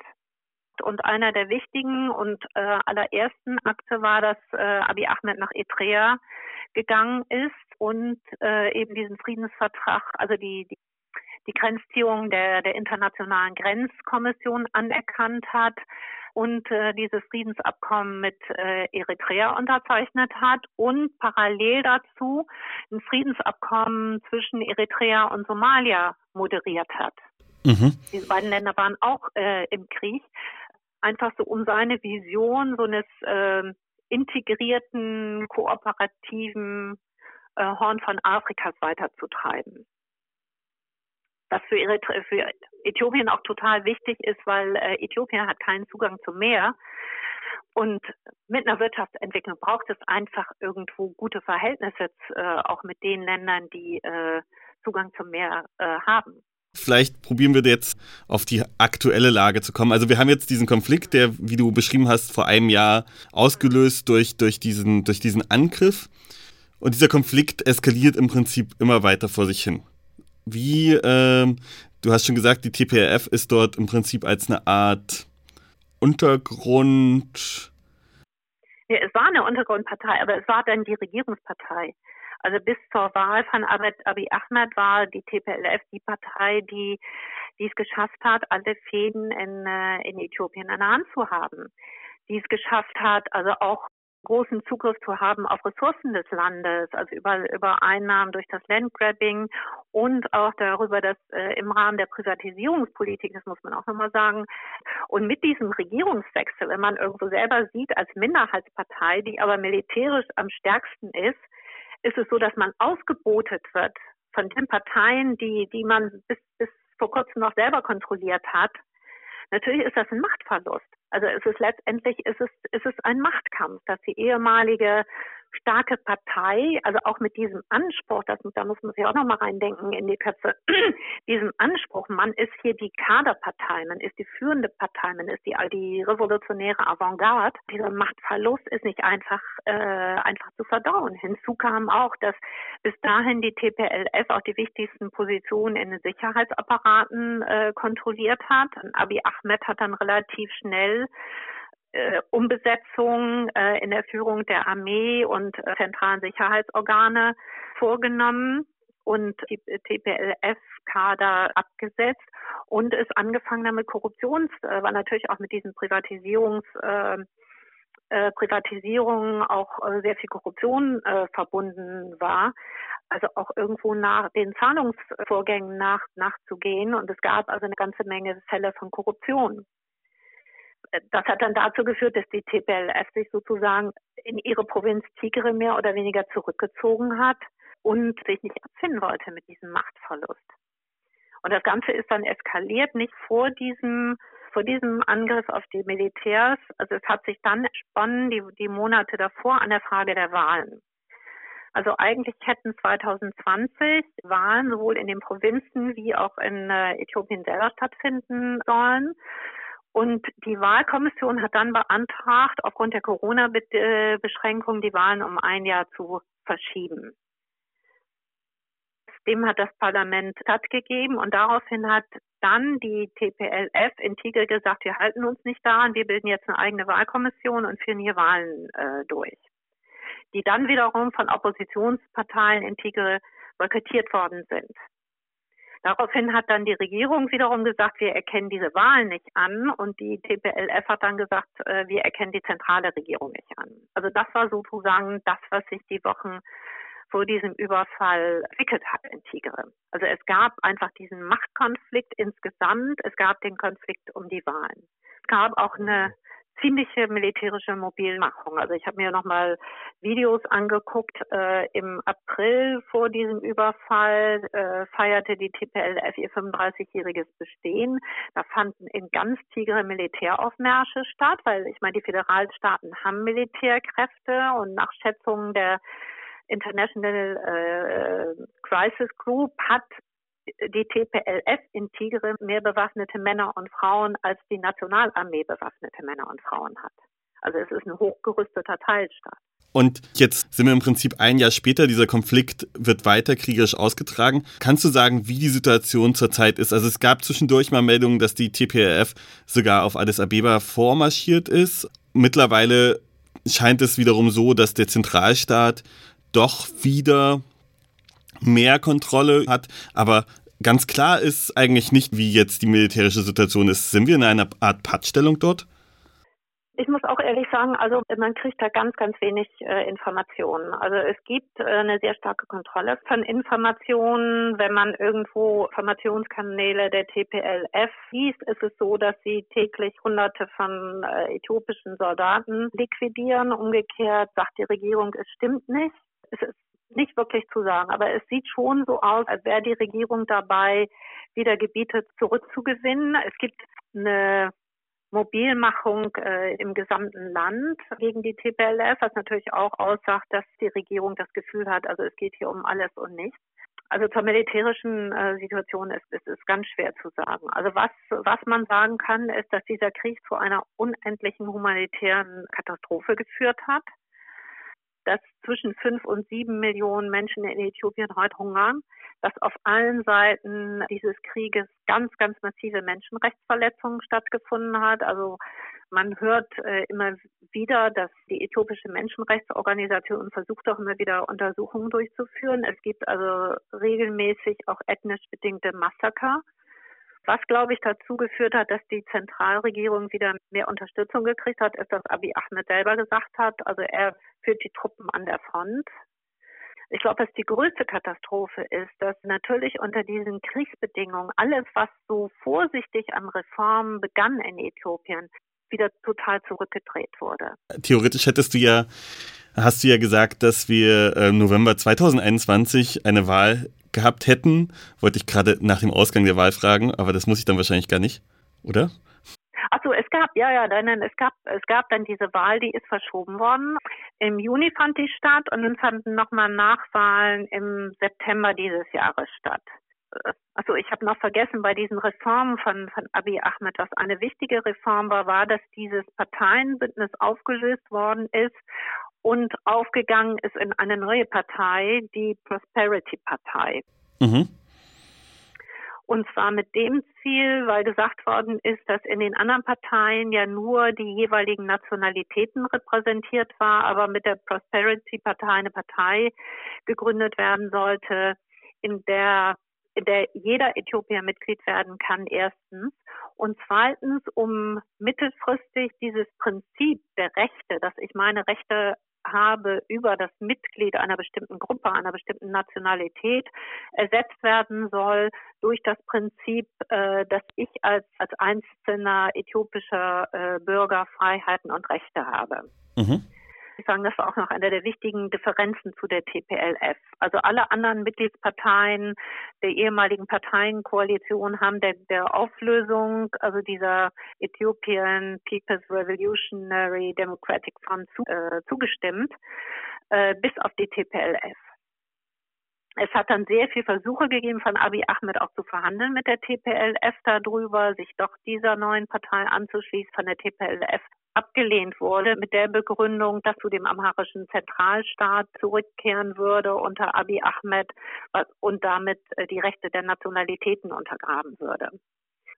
Und einer der wichtigen und äh, allerersten Akte war, dass äh, Abiy Ahmed nach Eritrea gegangen ist und äh, eben diesen Friedensvertrag, also die, die, die Grenzziehung der, der Internationalen Grenzkommission anerkannt hat und äh, dieses Friedensabkommen mit äh, Eritrea unterzeichnet hat und parallel dazu ein Friedensabkommen zwischen Eritrea und Somalia moderiert hat. Mhm. Diese beiden Länder waren auch äh, im Krieg, einfach so um seine Vision so eines äh, integrierten, kooperativen äh, Horn von Afrikas weiterzutreiben. Was für, Eritre für Äthiopien auch total wichtig ist, weil äh, Äthiopien hat keinen Zugang zum Meer. Und mit einer Wirtschaftsentwicklung braucht es einfach irgendwo gute Verhältnisse, äh, auch mit den Ländern, die äh, Zugang zum Meer äh, haben. Vielleicht probieren wir jetzt auf die aktuelle Lage zu kommen. Also wir haben jetzt diesen Konflikt, der, wie du beschrieben hast, vor einem Jahr ausgelöst durch, durch, diesen, durch diesen Angriff. Und dieser Konflikt eskaliert im Prinzip immer weiter vor sich hin. Wie, äh, du hast schon gesagt, die TPRF ist dort im Prinzip als eine Art Untergrund. Ja, es war eine Untergrundpartei, aber es war dann die Regierungspartei. Also bis zur Wahl von Abiy Ahmed war die TPLF die Partei, die, die es geschafft hat, alle Fäden in, äh, in Äthiopien an der Hand zu haben. Die es geschafft hat, also auch großen Zugriff zu haben auf Ressourcen des Landes, also über, über Einnahmen durch das Landgrabbing und auch darüber, dass äh, im Rahmen der Privatisierungspolitik, das muss man auch nochmal sagen, und mit diesem Regierungswechsel, wenn man irgendwo selber sieht als Minderheitspartei, die aber militärisch am stärksten ist, ist es so, dass man ausgebotet wird von den Parteien, die, die man bis, bis vor kurzem noch selber kontrolliert hat. Natürlich ist das ein Machtverlust. Also es ist letztendlich ist es, ist es ein Machtkampf, dass die ehemalige starke Partei, also auch mit diesem Anspruch, das, da muss man sich auch nochmal reindenken in die Köpfe, *clears throat* diesem Anspruch, man ist hier die Kaderpartei, man ist die führende Partei, man ist die, die revolutionäre Avantgarde. Dieser Machtverlust ist nicht einfach, äh, einfach zu verdauen. Hinzu kam auch, dass bis dahin die TPLF auch die wichtigsten Positionen in den Sicherheitsapparaten äh, kontrolliert hat. Abiy Ahmed hat dann relativ schnell äh, Umbesetzung äh, in der Führung der Armee und äh, zentralen Sicherheitsorgane vorgenommen und die TPLF-Kader abgesetzt und ist angefangen damit Korruptions, äh, war natürlich auch mit diesen Privatisierungs äh, äh, Privatisierungen auch äh, sehr viel Korruption äh, verbunden war. Also auch irgendwo nach den Zahlungsvorgängen nach, nachzugehen. Und es gab also eine ganze Menge Fälle von Korruption das hat dann dazu geführt, dass die TPLF sich sozusagen in ihre Provinz Tigre mehr oder weniger zurückgezogen hat und sich nicht abfinden wollte mit diesem Machtverlust. Und das Ganze ist dann eskaliert, nicht vor diesem, vor diesem Angriff auf die Militärs. Also es hat sich dann entsponnen, die, die Monate davor, an der Frage der Wahlen. Also eigentlich hätten 2020 Wahlen sowohl in den Provinzen wie auch in äh, Äthiopien selber stattfinden sollen. Und die Wahlkommission hat dann beantragt, aufgrund der Corona-Beschränkungen die Wahlen um ein Jahr zu verschieben. Dem hat das Parlament stattgegeben und daraufhin hat dann die TPLF in Tigre gesagt, wir halten uns nicht daran, wir bilden jetzt eine eigene Wahlkommission und führen hier Wahlen äh, durch. Die dann wiederum von Oppositionsparteien in Tigre boykottiert worden sind. Daraufhin hat dann die Regierung wiederum gesagt, wir erkennen diese Wahlen nicht an und die TPLF hat dann gesagt, äh, wir erkennen die zentrale Regierung nicht an. Also das war sozusagen das, was sich die Wochen vor diesem Überfall entwickelt hat in Tigre. Also es gab einfach diesen Machtkonflikt insgesamt, es gab den Konflikt um die Wahlen. Es gab auch eine ziemliche militärische Mobilmachung. Also ich habe mir nochmal Videos angeguckt. Äh, Im April vor diesem Überfall äh, feierte die TPLF ihr 35-jähriges Bestehen. Da fanden in ganz Tigre Militäraufmärsche statt, weil ich meine, die Föderalstaaten haben Militärkräfte und nach Schätzungen der International äh, Crisis Group hat die TPLF in Tigre mehr bewaffnete Männer und Frauen als die Nationalarmee bewaffnete Männer und Frauen hat. Also es ist ein hochgerüsteter Teilstaat. Und jetzt sind wir im Prinzip ein Jahr später, dieser Konflikt wird weiter kriegerisch ausgetragen. Kannst du sagen, wie die Situation zurzeit ist? Also es gab zwischendurch mal Meldungen, dass die TPLF sogar auf Addis Abeba vormarschiert ist. Mittlerweile scheint es wiederum so, dass der Zentralstaat doch wieder mehr Kontrolle hat. Aber ganz klar ist eigentlich nicht, wie jetzt die militärische Situation ist. Sind wir in einer Art Pattstellung dort? Ich muss auch ehrlich sagen, also man kriegt da ganz, ganz wenig äh, Informationen. Also es gibt äh, eine sehr starke Kontrolle von Informationen. Wenn man irgendwo Informationskanäle der TPLF liest, ist es so, dass sie täglich Hunderte von äh, äthiopischen Soldaten liquidieren. Umgekehrt sagt die Regierung, es stimmt nicht. Es ist nicht wirklich zu sagen, aber es sieht schon so aus, als wäre die Regierung dabei, wieder Gebiete zurückzugewinnen. Es gibt eine Mobilmachung äh, im gesamten Land gegen die TPLF, was natürlich auch aussagt, dass die Regierung das Gefühl hat, also es geht hier um alles und nichts. Also zur militärischen äh, Situation ist es ganz schwer zu sagen. Also was was man sagen kann, ist, dass dieser Krieg zu einer unendlichen humanitären Katastrophe geführt hat, dass zwischen fünf und sieben Millionen Menschen in Äthiopien heute hungern dass auf allen Seiten dieses Krieges ganz, ganz massive Menschenrechtsverletzungen stattgefunden hat. Also man hört äh, immer wieder, dass die äthiopische Menschenrechtsorganisation versucht auch immer wieder Untersuchungen durchzuführen. Es gibt also regelmäßig auch ethnisch bedingte Massaker. Was, glaube ich, dazu geführt hat, dass die Zentralregierung wieder mehr Unterstützung gekriegt hat, ist, dass Abiy Ahmed selber gesagt hat. Also er führt die Truppen an der Front. Ich glaube, dass die größte Katastrophe ist, dass natürlich unter diesen Kriegsbedingungen alles, was so vorsichtig an Reformen begann in Äthiopien, wieder total zurückgedreht wurde. Theoretisch hättest du ja, hast du ja gesagt, dass wir äh, November 2021 eine Wahl gehabt hätten. Wollte ich gerade nach dem Ausgang der Wahl fragen, aber das muss ich dann wahrscheinlich gar nicht, oder? Achso, es gab, ja, ja, nein, nein, es gab, es gab dann diese Wahl, die ist verschoben worden. Im Juni fand die statt und dann fanden nochmal Nachwahlen im September dieses Jahres statt. Also ich habe noch vergessen, bei diesen Reformen von, von Abiy Ahmed, was eine wichtige Reform war, war, dass dieses Parteienbündnis aufgelöst worden ist und aufgegangen ist in eine neue Partei, die Prosperity Partei. Mhm. Und zwar mit dem Ziel, weil gesagt worden ist, dass in den anderen Parteien ja nur die jeweiligen Nationalitäten repräsentiert war, aber mit der Prosperity Partei eine Partei gegründet werden sollte, in der der jeder Äthiopier Mitglied werden kann, erstens. Und zweitens, um mittelfristig dieses Prinzip der Rechte, dass ich meine Rechte habe über das Mitglied einer bestimmten Gruppe, einer bestimmten Nationalität ersetzt werden soll durch das Prinzip, äh, dass ich als, als einzelner äthiopischer äh, Bürger Freiheiten und Rechte habe. Mhm. Ich sagen, das war auch noch eine der wichtigen Differenzen zu der TPLF. Also alle anderen Mitgliedsparteien der ehemaligen Parteienkoalition haben der, der Auflösung, also dieser Ethiopian People's Revolutionary Democratic Front zu, äh, zugestimmt, äh, bis auf die TPLF. Es hat dann sehr viele Versuche gegeben, von Abiy Ahmed auch zu verhandeln mit der TPLF darüber, sich doch dieser neuen Partei anzuschließen. Von der TPLF abgelehnt wurde mit der Begründung, dass zu dem amharischen Zentralstaat zurückkehren würde unter Abiy Ahmed und damit äh, die Rechte der Nationalitäten untergraben würde.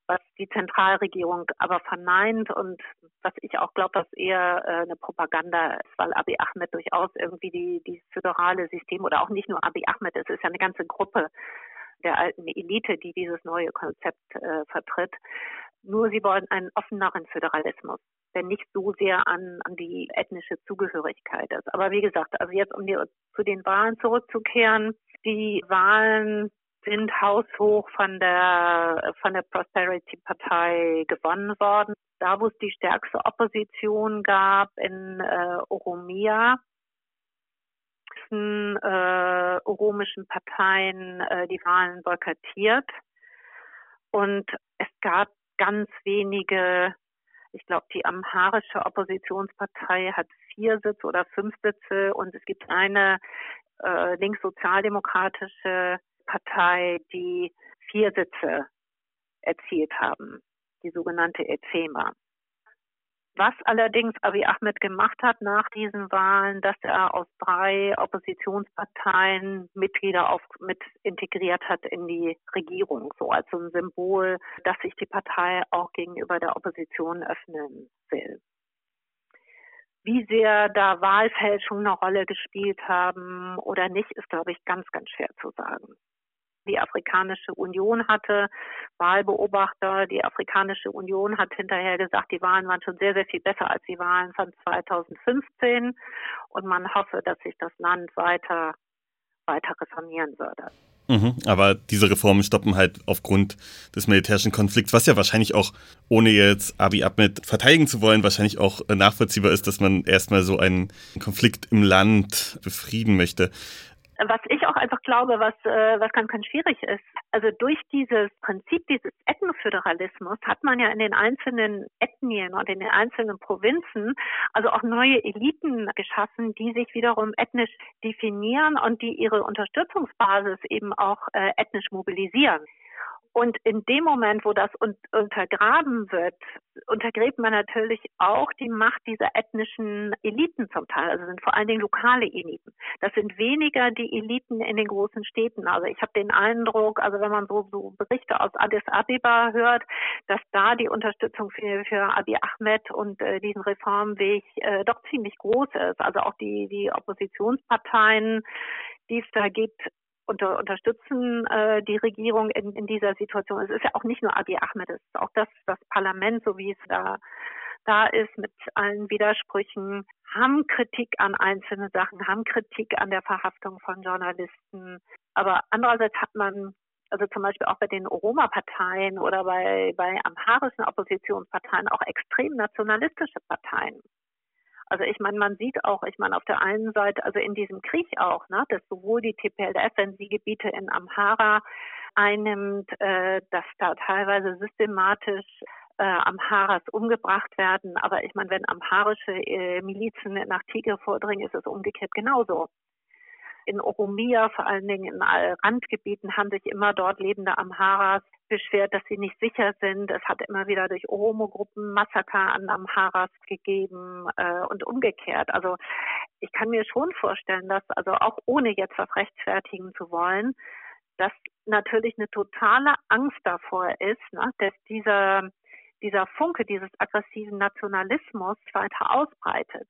Was die Zentralregierung aber verneint und was ich auch glaube, was eher äh, eine Propaganda ist, weil Abiy Ahmed durchaus irgendwie die, die föderale System oder auch nicht nur Abiy Ahmed, es ist ja eine ganze Gruppe der alten Elite, die dieses neue Konzept äh, vertritt. Nur sie wollen einen offeneren Föderalismus der nicht so sehr an, an die ethnische Zugehörigkeit ist. Aber wie gesagt, also jetzt um die, zu den Wahlen zurückzukehren, die Wahlen sind haushoch von der von der Prosperity Partei gewonnen worden. Da wo es die stärkste Opposition gab in äh, Oromia, äh, oromischen Parteien äh, die Wahlen boykottiert und es gab ganz wenige ich glaube, die amharische Oppositionspartei hat vier Sitze oder fünf Sitze und es gibt eine äh, linkssozialdemokratische Partei, die vier Sitze erzielt haben, die sogenannte EZEMA. Was allerdings Abiy Ahmed gemacht hat nach diesen Wahlen, dass er aus drei Oppositionsparteien Mitglieder auf, mit integriert hat in die Regierung, so als ein Symbol, dass sich die Partei auch gegenüber der Opposition öffnen will. Wie sehr da Wahlfälschungen eine Rolle gespielt haben oder nicht, ist, glaube ich, ganz, ganz schwer zu sagen die Afrikanische Union hatte, Wahlbeobachter. Die Afrikanische Union hat hinterher gesagt, die Wahlen waren schon sehr, sehr viel besser als die Wahlen von 2015 und man hoffe, dass sich das Land weiter, weiter reformieren würde. Mhm, aber diese Reformen stoppen halt aufgrund des militärischen Konflikts, was ja wahrscheinlich auch, ohne jetzt Abiy Ahmed verteidigen zu wollen, wahrscheinlich auch nachvollziehbar ist, dass man erstmal so einen Konflikt im Land befrieden möchte was ich auch einfach glaube, was, äh, was ganz, ganz schwierig ist. Also durch dieses Prinzip dieses Ethnoföderalismus hat man ja in den einzelnen Ethnien und in den einzelnen Provinzen also auch neue Eliten geschaffen, die sich wiederum ethnisch definieren und die ihre Unterstützungsbasis eben auch äh, ethnisch mobilisieren. Und in dem Moment, wo das un untergraben wird, untergräbt man natürlich auch die Macht dieser ethnischen Eliten zum Teil. Also sind vor allen Dingen lokale Eliten. Das sind weniger die Eliten in den großen Städten. Also ich habe den Eindruck, also wenn man so, so Berichte aus Addis Abeba hört, dass da die Unterstützung für, für Abiy Ahmed und äh, diesen Reformweg äh, doch ziemlich groß ist. Also auch die, die Oppositionsparteien, die es da gibt, unter, unterstützen äh, die Regierung in, in dieser Situation. Es ist ja auch nicht nur Abiy Ahmed, es ist auch das, das Parlament, so wie es da da ist mit allen Widersprüchen, haben Kritik an einzelne Sachen, haben Kritik an der Verhaftung von Journalisten. Aber andererseits hat man also zum Beispiel auch bei den Oroma-Parteien oder bei, bei amharischen Oppositionsparteien auch extrem nationalistische Parteien. Also ich meine, man sieht auch, ich meine, auf der einen Seite, also in diesem Krieg auch, ne, dass sowohl die TPLF, wenn sie Gebiete in Amhara einnimmt, äh, dass da teilweise systematisch äh, Amharas umgebracht werden. Aber ich meine, wenn amharische äh, Milizen nach Tigre vordringen, ist es umgekehrt genauso in Oromia, vor allen Dingen in Randgebieten, haben sich immer dort lebende Amharas beschwert, dass sie nicht sicher sind. Es hat immer wieder durch Oromo-Gruppen Massaker an Amharas gegeben äh, und umgekehrt. Also ich kann mir schon vorstellen, dass also auch ohne jetzt was rechtfertigen zu wollen, dass natürlich eine totale Angst davor ist, ne, dass dieser dieser Funke dieses aggressiven Nationalismus weiter ausbreitet.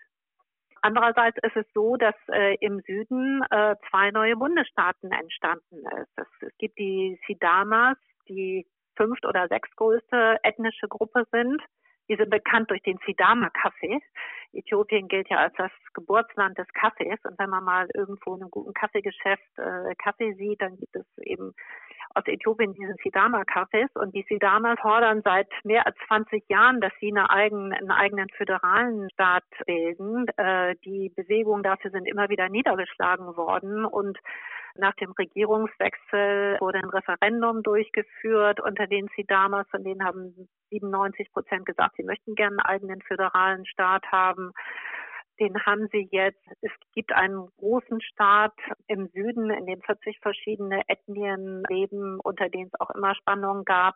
Andererseits ist es so, dass äh, im Süden äh, zwei neue Bundesstaaten entstanden ist. Es, es gibt die Sidamas, die fünft oder sechstgrößte ethnische Gruppe sind. Die sind bekannt durch den Sidama-Kaffee. Äthiopien gilt ja als das Geburtsland des Kaffees. Und wenn man mal irgendwo in einem guten Kaffeegeschäft äh, Kaffee sieht, dann gibt es eben aus Äthiopien diesen Sidama-Kaffees. Und die Sidama fordern seit mehr als 20 Jahren, dass sie eine eigenen, einen eigenen föderalen Staat bilden. Äh, die Bewegungen dafür sind immer wieder niedergeschlagen worden. Und nach dem Regierungswechsel wurde ein Referendum durchgeführt unter den Sidamas, von denen haben 97 Prozent gesagt, sie möchten gerne einen eigenen föderalen Staat haben den haben sie jetzt. Es gibt einen großen Staat im Süden, in dem 40 verschiedene Ethnien leben, unter denen es auch immer Spannungen gab.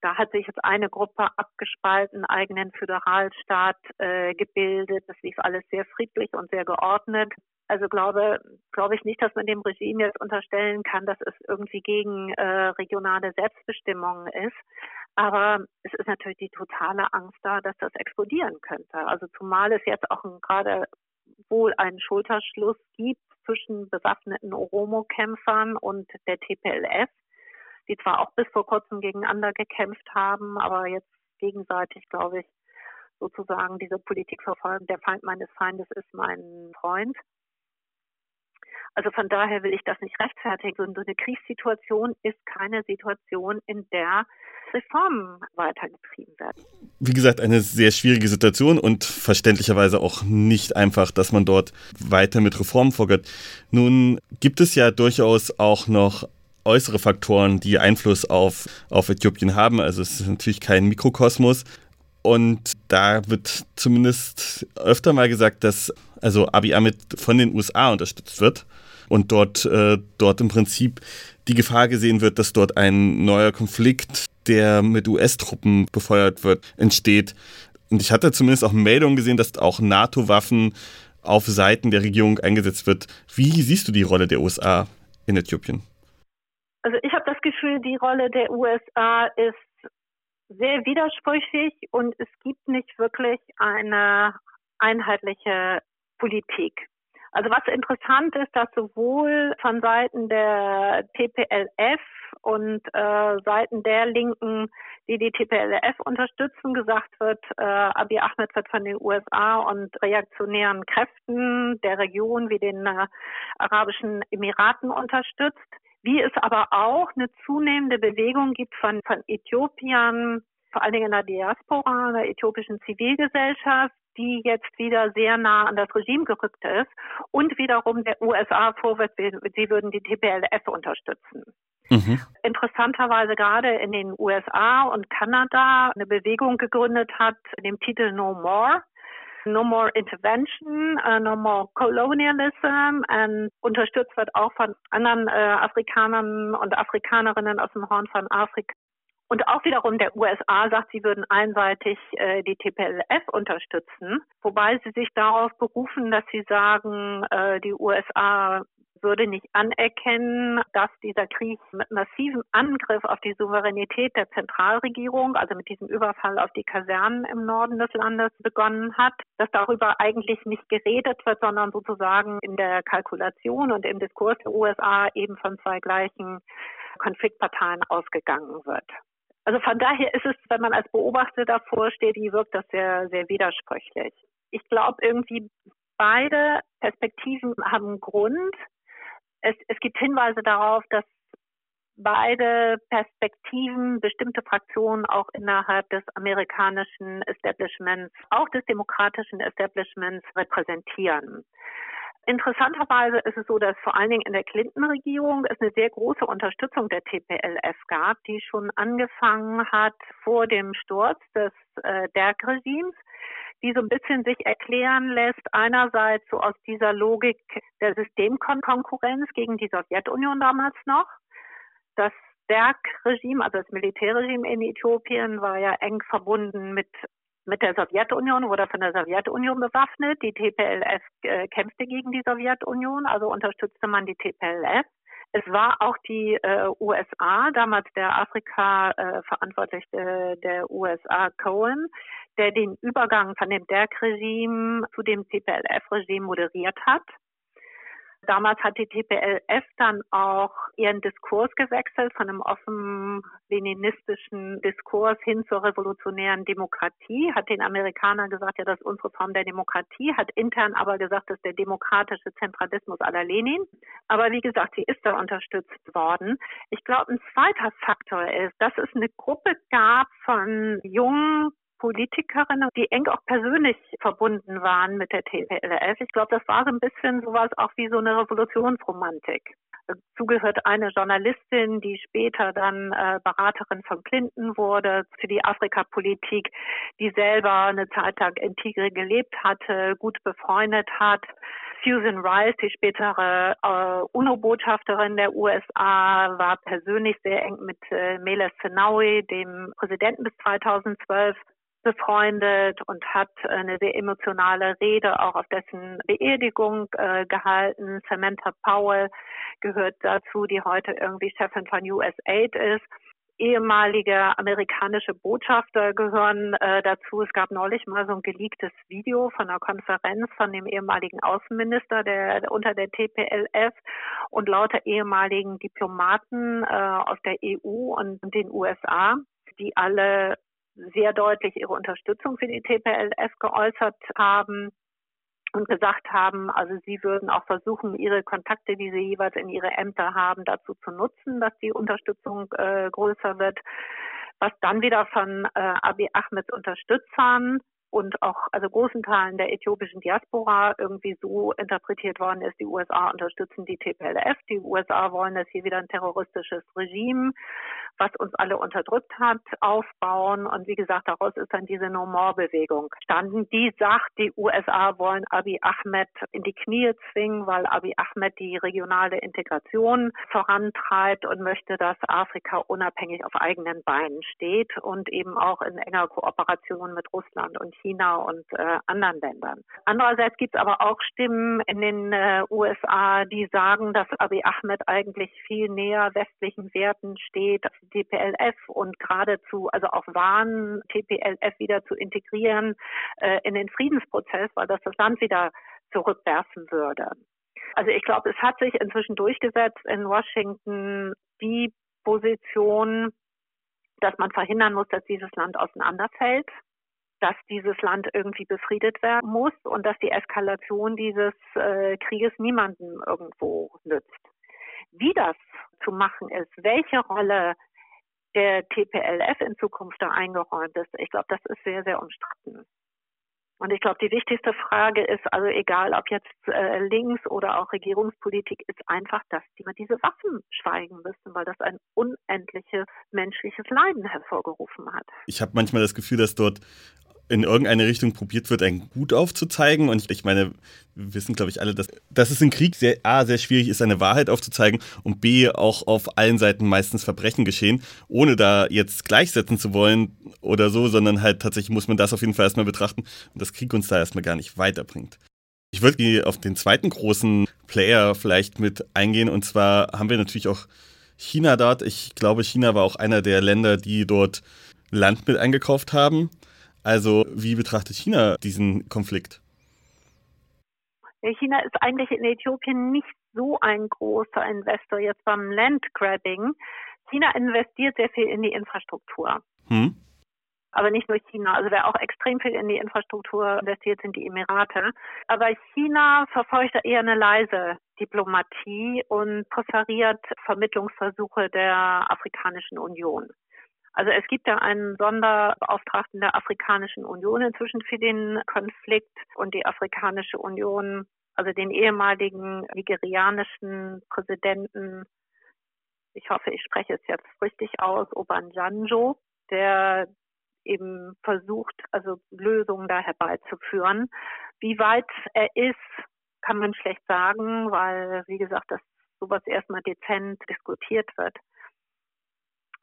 Da hat sich jetzt eine Gruppe abgespalten, einen eigenen Föderalstaat äh, gebildet. Das lief alles sehr friedlich und sehr geordnet. Also glaube, glaube ich nicht, dass man dem Regime jetzt unterstellen kann, dass es irgendwie gegen äh, regionale Selbstbestimmung ist. Aber es ist natürlich die totale Angst da, dass das explodieren könnte. Also zumal es jetzt auch gerade wohl einen Schulterschluss gibt zwischen bewaffneten Oromo-Kämpfern und der TPLF, die zwar auch bis vor kurzem gegeneinander gekämpft haben, aber jetzt gegenseitig, glaube ich, sozusagen diese Politik verfolgen. Der Feind meines Feindes ist mein Freund. Also von daher will ich das nicht rechtfertigen. So eine Kriegssituation ist keine Situation, in der Reformen weitergetrieben werden. Wie gesagt, eine sehr schwierige Situation und verständlicherweise auch nicht einfach, dass man dort weiter mit Reformen vorgeht. Nun gibt es ja durchaus auch noch äußere Faktoren, die Einfluss auf, auf Äthiopien haben. Also es ist natürlich kein Mikrokosmos. Und da wird zumindest öfter mal gesagt, dass also Abiy Ahmed von den USA unterstützt wird. Und dort, äh, dort im Prinzip die Gefahr gesehen wird, dass dort ein neuer Konflikt, der mit US-Truppen befeuert wird, entsteht. Und ich hatte zumindest auch Meldungen gesehen, dass auch NATO-Waffen auf Seiten der Regierung eingesetzt wird. Wie siehst du die Rolle der USA in Äthiopien? Also ich habe das Gefühl, die Rolle der USA ist sehr widersprüchlich und es gibt nicht wirklich eine einheitliche Politik. Also was interessant ist, dass sowohl von Seiten der TPLF und äh, Seiten der Linken, die die TPLF unterstützen, gesagt wird, äh, Abiy Ahmed wird von den USA und reaktionären Kräften der Region wie den äh, Arabischen Emiraten unterstützt. Wie es aber auch eine zunehmende Bewegung gibt von, von Äthiopiern, vor allen Dingen in der Diaspora, in der äthiopischen Zivilgesellschaft, die jetzt wieder sehr nah an das Regime gerückt ist und wiederum der USA vorwirft, sie würden die TPLF unterstützen. Mhm. Interessanterweise gerade in den USA und Kanada eine Bewegung gegründet hat, dem Titel No More. No More Intervention, uh, No More Colonialism und unterstützt wird auch von anderen äh, Afrikanern und Afrikanerinnen aus dem Horn von Afrika. Und auch wiederum der USA sagt, sie würden einseitig äh, die TPLF unterstützen, wobei sie sich darauf berufen, dass sie sagen, äh, die USA würde nicht anerkennen, dass dieser Krieg mit massivem Angriff auf die Souveränität der Zentralregierung, also mit diesem Überfall auf die Kasernen im Norden des Landes begonnen hat, dass darüber eigentlich nicht geredet wird, sondern sozusagen in der Kalkulation und im Diskurs der USA eben von zwei gleichen Konfliktparteien ausgegangen wird. Also von daher ist es, wenn man als Beobachter davor steht, wie wirkt das sehr, sehr widersprüchlich. Ich glaube irgendwie, beide Perspektiven haben Grund. Es, es gibt Hinweise darauf, dass beide Perspektiven bestimmte Fraktionen auch innerhalb des amerikanischen Establishments, auch des demokratischen Establishments repräsentieren. Interessanterweise ist es so, dass vor allen Dingen in der Clinton-Regierung es eine sehr große Unterstützung der TPLF gab, die schon angefangen hat vor dem Sturz des äh, Derg-Regimes, die so ein bisschen sich erklären lässt, einerseits so aus dieser Logik der Systemkonkurrenz gegen die Sowjetunion damals noch. Das Derg-Regime, also das Militärregime in Äthiopien, war ja eng verbunden mit mit der Sowjetunion, wurde von der Sowjetunion bewaffnet. Die TPLF äh, kämpfte gegen die Sowjetunion, also unterstützte man die TPLF. Es war auch die äh, USA, damals der Afrika-Verantwortliche äh, der USA Cohen, der den Übergang von dem DERG-Regime zu dem TPLF-Regime moderiert hat. Damals hat die TPLF dann auch ihren Diskurs gewechselt von einem offen leninistischen Diskurs hin zur revolutionären Demokratie, hat den Amerikanern gesagt, ja, das ist unsere Form der Demokratie, hat intern aber gesagt, das ist der demokratische Zentralismus aller Lenin. Aber wie gesagt, sie ist da unterstützt worden. Ich glaube, ein zweiter Faktor ist, dass es eine Gruppe gab von jungen Politikerinnen, die eng auch persönlich verbunden waren mit der TPLF. Ich glaube, das war so ein bisschen sowas auch wie so eine Revolutionsromantik. Dazu gehört eine Journalistin, die später dann äh, Beraterin von Clinton wurde für die Afrikapolitik, die selber eine Zeit lang in Tigre gelebt hatte, gut befreundet hat. Susan Rice, die spätere äh, UNO-Botschafterin der USA, war persönlich sehr eng mit äh, Meles Zenawi, dem Präsidenten bis 2012, befreundet und hat eine sehr emotionale Rede auch auf dessen Beerdigung äh, gehalten. Samantha Powell gehört dazu, die heute irgendwie Chefin von USAID ist. Ehemalige amerikanische Botschafter gehören äh, dazu. Es gab neulich mal so ein geleaktes Video von einer Konferenz von dem ehemaligen Außenminister der, unter der TPLF und lauter ehemaligen Diplomaten äh, aus der EU und den USA, die alle sehr deutlich ihre Unterstützung für die TPLF geäußert haben und gesagt haben, also sie würden auch versuchen, ihre Kontakte, die sie jeweils in ihre Ämter haben, dazu zu nutzen, dass die Unterstützung äh, größer wird. Was dann wieder von äh, Abiy Ahmeds Unterstützern und auch also großen Teilen der äthiopischen Diaspora irgendwie so interpretiert worden ist, die USA unterstützen die TPLF, die USA wollen, dass hier wieder ein terroristisches Regime was uns alle unterdrückt hat, aufbauen. Und wie gesagt, daraus ist dann diese No-More-Bewegung standen. Die sagt, die USA wollen Abiy Ahmed in die Knie zwingen, weil Abiy Ahmed die regionale Integration vorantreibt und möchte, dass Afrika unabhängig auf eigenen Beinen steht und eben auch in enger Kooperation mit Russland und China und äh, anderen Ländern. Andererseits gibt es aber auch Stimmen in den äh, USA, die sagen, dass Abiy Ahmed eigentlich viel näher westlichen Werten steht, TPLF und geradezu, also auch warnen, TPLF wieder zu integrieren äh, in den Friedensprozess, weil das das Land wieder zurückwerfen würde. Also ich glaube, es hat sich inzwischen durchgesetzt in Washington die Position, dass man verhindern muss, dass dieses Land auseinanderfällt, dass dieses Land irgendwie befriedet werden muss und dass die Eskalation dieses äh, Krieges niemandem irgendwo nützt. Wie das zu machen ist, welche Rolle der TPLF in Zukunft da eingeräumt ist, ich glaube, das ist sehr, sehr umstritten. Und ich glaube, die wichtigste Frage ist, also egal ob jetzt äh, Links oder auch Regierungspolitik, ist einfach, dass die mal diese Waffen schweigen müssen, weil das ein unendliches menschliches Leiden hervorgerufen hat. Ich habe manchmal das Gefühl, dass dort in irgendeine Richtung probiert wird, ein Gut aufzuzeigen. Und ich meine, wir wissen, glaube ich, alle, dass, dass es im Krieg sehr, A, sehr schwierig ist, eine Wahrheit aufzuzeigen und B, auch auf allen Seiten meistens Verbrechen geschehen, ohne da jetzt gleichsetzen zu wollen oder so, sondern halt tatsächlich muss man das auf jeden Fall erstmal betrachten und das Krieg uns da erstmal gar nicht weiterbringt. Ich würde auf den zweiten großen Player vielleicht mit eingehen und zwar haben wir natürlich auch China dort. Ich glaube, China war auch einer der Länder, die dort Land mit eingekauft haben. Also wie betrachtet China diesen Konflikt? China ist eigentlich in Äthiopien nicht so ein großer Investor jetzt beim Landgrabbing. China investiert sehr viel in die Infrastruktur. Hm. Aber nicht nur China. Also wer auch extrem viel in die Infrastruktur investiert, sind die Emirate. Aber China verfolgt eher eine leise Diplomatie und präferiert Vermittlungsversuche der Afrikanischen Union. Also es gibt ja einen Sonderbeauftragten der Afrikanischen Union inzwischen für den Konflikt und die Afrikanische Union, also den ehemaligen nigerianischen Präsidenten, ich hoffe, ich spreche es jetzt richtig aus, Obanjanjo, der eben versucht, also Lösungen da herbeizuführen. Wie weit er ist, kann man schlecht sagen, weil, wie gesagt, dass sowas erstmal dezent diskutiert wird.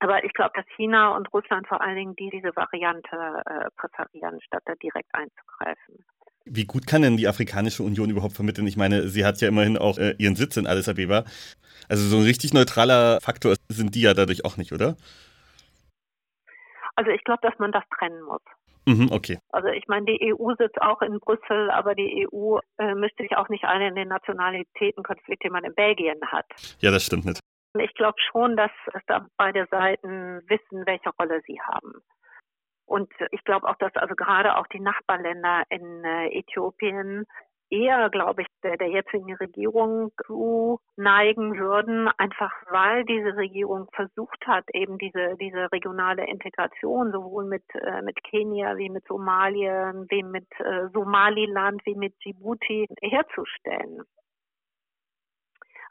Aber ich glaube, dass China und Russland vor allen Dingen die diese Variante äh, präferieren, statt da direkt einzugreifen. Wie gut kann denn die Afrikanische Union überhaupt vermitteln? Ich meine, sie hat ja immerhin auch äh, ihren Sitz in Addis Abeba. Also so ein richtig neutraler Faktor sind die ja dadurch auch nicht, oder? Also ich glaube, dass man das trennen muss. Mhm, okay. Also ich meine, die EU sitzt auch in Brüssel, aber die EU äh, mischt sich auch nicht ein in den Nationalitätenkonflikt, den man in Belgien hat. Ja, das stimmt nicht. Ich glaube schon, dass, da beide Seiten wissen, welche Rolle sie haben. Und ich glaube auch, dass also gerade auch die Nachbarländer in äh, Äthiopien eher, glaube ich, der, der jetzigen Regierung zu neigen würden, einfach weil diese Regierung versucht hat, eben diese, diese regionale Integration sowohl mit, äh, mit Kenia wie mit Somalien, wie mit äh, Somaliland, wie mit Djibouti herzustellen.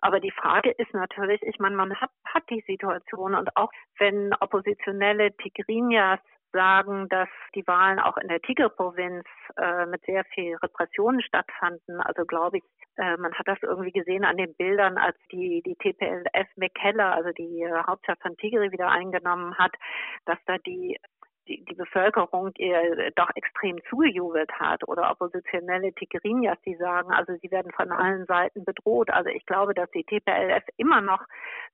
Aber die Frage ist natürlich, ich meine, man hat, hat die Situation und auch wenn oppositionelle Tigrinyas sagen, dass die Wahlen auch in der Tiger-Provinz äh, mit sehr viel Repressionen stattfanden. Also glaube ich, äh, man hat das irgendwie gesehen an den Bildern, als die, die TPLF Mekelle, also die äh, Hauptstadt von Tigray wieder eingenommen hat, dass da die die, die Bevölkerung ihr doch extrem zugejubelt hat oder oppositionelle Tigrinias, die sagen, also sie werden von allen Seiten bedroht. Also ich glaube, dass die TPLF immer noch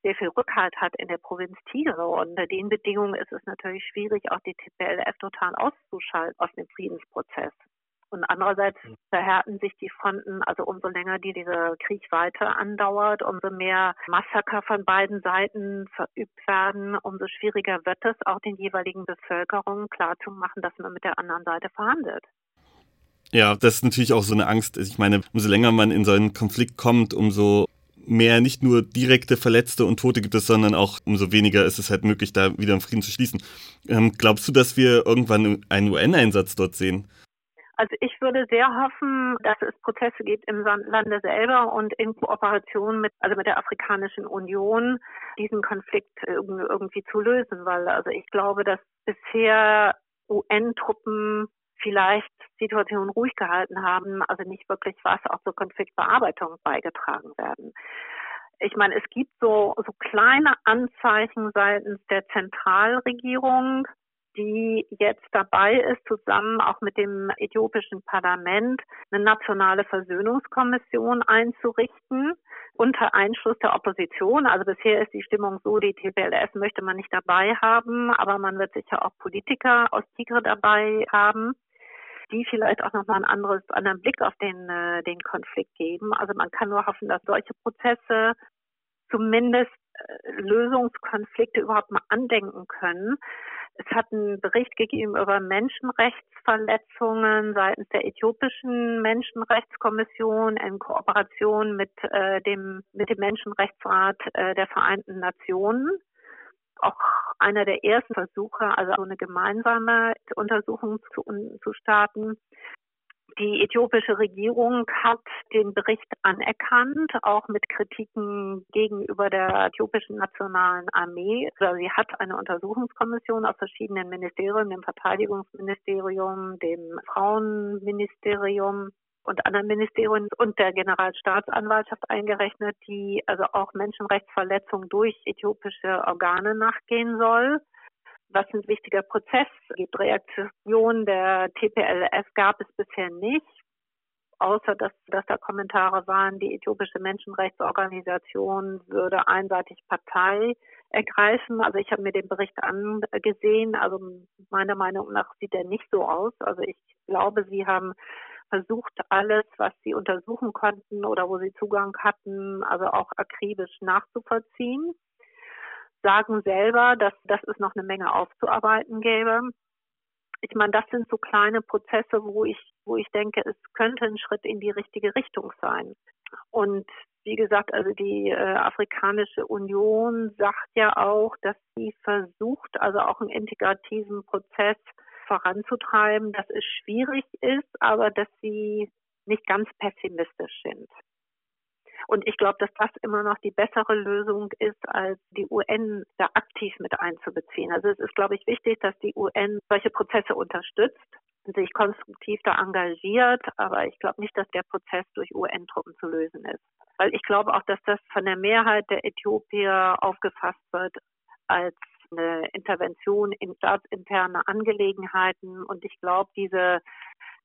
sehr viel Rückhalt hat in der Provinz Tigre. Und unter den Bedingungen ist es natürlich schwierig, auch die TPLF total auszuschalten aus dem Friedensprozess. Und andererseits hm. verhärten sich die Fronten, also umso länger die dieser Krieg weiter andauert, umso mehr Massaker von beiden Seiten verübt werden, umso schwieriger wird es auch den jeweiligen Bevölkerungen klarzumachen, dass man mit der anderen Seite verhandelt. Ja, das ist natürlich auch so eine Angst. Ich meine, umso länger man in so einen Konflikt kommt, umso mehr nicht nur direkte Verletzte und Tote gibt es, sondern auch umso weniger ist es halt möglich, da wieder einen Frieden zu schließen. Ähm, glaubst du, dass wir irgendwann einen UN-Einsatz dort sehen? Also ich würde sehr hoffen, dass es Prozesse gibt im Lande selber und in Kooperation mit, also mit der Afrikanischen Union, diesen Konflikt irgendwie zu lösen, weil also ich glaube, dass bisher UN-Truppen vielleicht Situationen ruhig gehalten haben, also nicht wirklich was auch zur Konfliktbearbeitung beigetragen werden. Ich meine, es gibt so, so kleine Anzeichen seitens der Zentralregierung, die jetzt dabei ist, zusammen auch mit dem äthiopischen Parlament eine nationale Versöhnungskommission einzurichten unter Einschluss der Opposition. Also bisher ist die Stimmung so, die TPLF möchte man nicht dabei haben, aber man wird sicher auch Politiker aus Tigre dabei haben die vielleicht auch nochmal ein anderes, anderen Blick auf den, äh, den Konflikt geben. Also man kann nur hoffen, dass solche Prozesse zumindest äh, Lösungskonflikte überhaupt mal andenken können. Es hat einen Bericht gegeben über Menschenrechtsverletzungen seitens der äthiopischen Menschenrechtskommission in Kooperation mit äh, dem mit dem Menschenrechtsrat äh, der Vereinten Nationen. Auch einer der ersten Versuche, also eine gemeinsame Untersuchung zu, zu starten. Die äthiopische Regierung hat den Bericht anerkannt, auch mit Kritiken gegenüber der äthiopischen Nationalen Armee. Also sie hat eine Untersuchungskommission aus verschiedenen Ministerien, dem Verteidigungsministerium, dem Frauenministerium und anderen Ministerien und der Generalstaatsanwaltschaft eingerechnet, die also auch Menschenrechtsverletzungen durch äthiopische Organe nachgehen soll was ein wichtiger Prozess gibt. Reaktionen der TPLF gab es bisher nicht, außer dass, dass da Kommentare waren, die äthiopische Menschenrechtsorganisation würde einseitig Partei ergreifen. Also ich habe mir den Bericht angesehen. Also meiner Meinung nach sieht er nicht so aus. Also ich glaube, sie haben versucht, alles, was sie untersuchen konnten oder wo sie Zugang hatten, also auch akribisch nachzuvollziehen sagen selber, dass, dass es noch eine Menge aufzuarbeiten gäbe. Ich meine, das sind so kleine Prozesse, wo ich, wo ich denke, es könnte ein Schritt in die richtige Richtung sein. Und wie gesagt, also die äh, Afrikanische Union sagt ja auch, dass sie versucht, also auch einen integrativen Prozess voranzutreiben, dass es schwierig ist, aber dass sie nicht ganz pessimistisch sind. Und ich glaube, dass das immer noch die bessere Lösung ist, als die UN da aktiv mit einzubeziehen. Also es ist, glaube ich, wichtig, dass die UN solche Prozesse unterstützt sich konstruktiv da engagiert. Aber ich glaube nicht, dass der Prozess durch UN-Truppen zu lösen ist. Weil ich glaube auch, dass das von der Mehrheit der Äthiopier aufgefasst wird als eine Intervention in staatsinterne Angelegenheiten. Und ich glaube, diese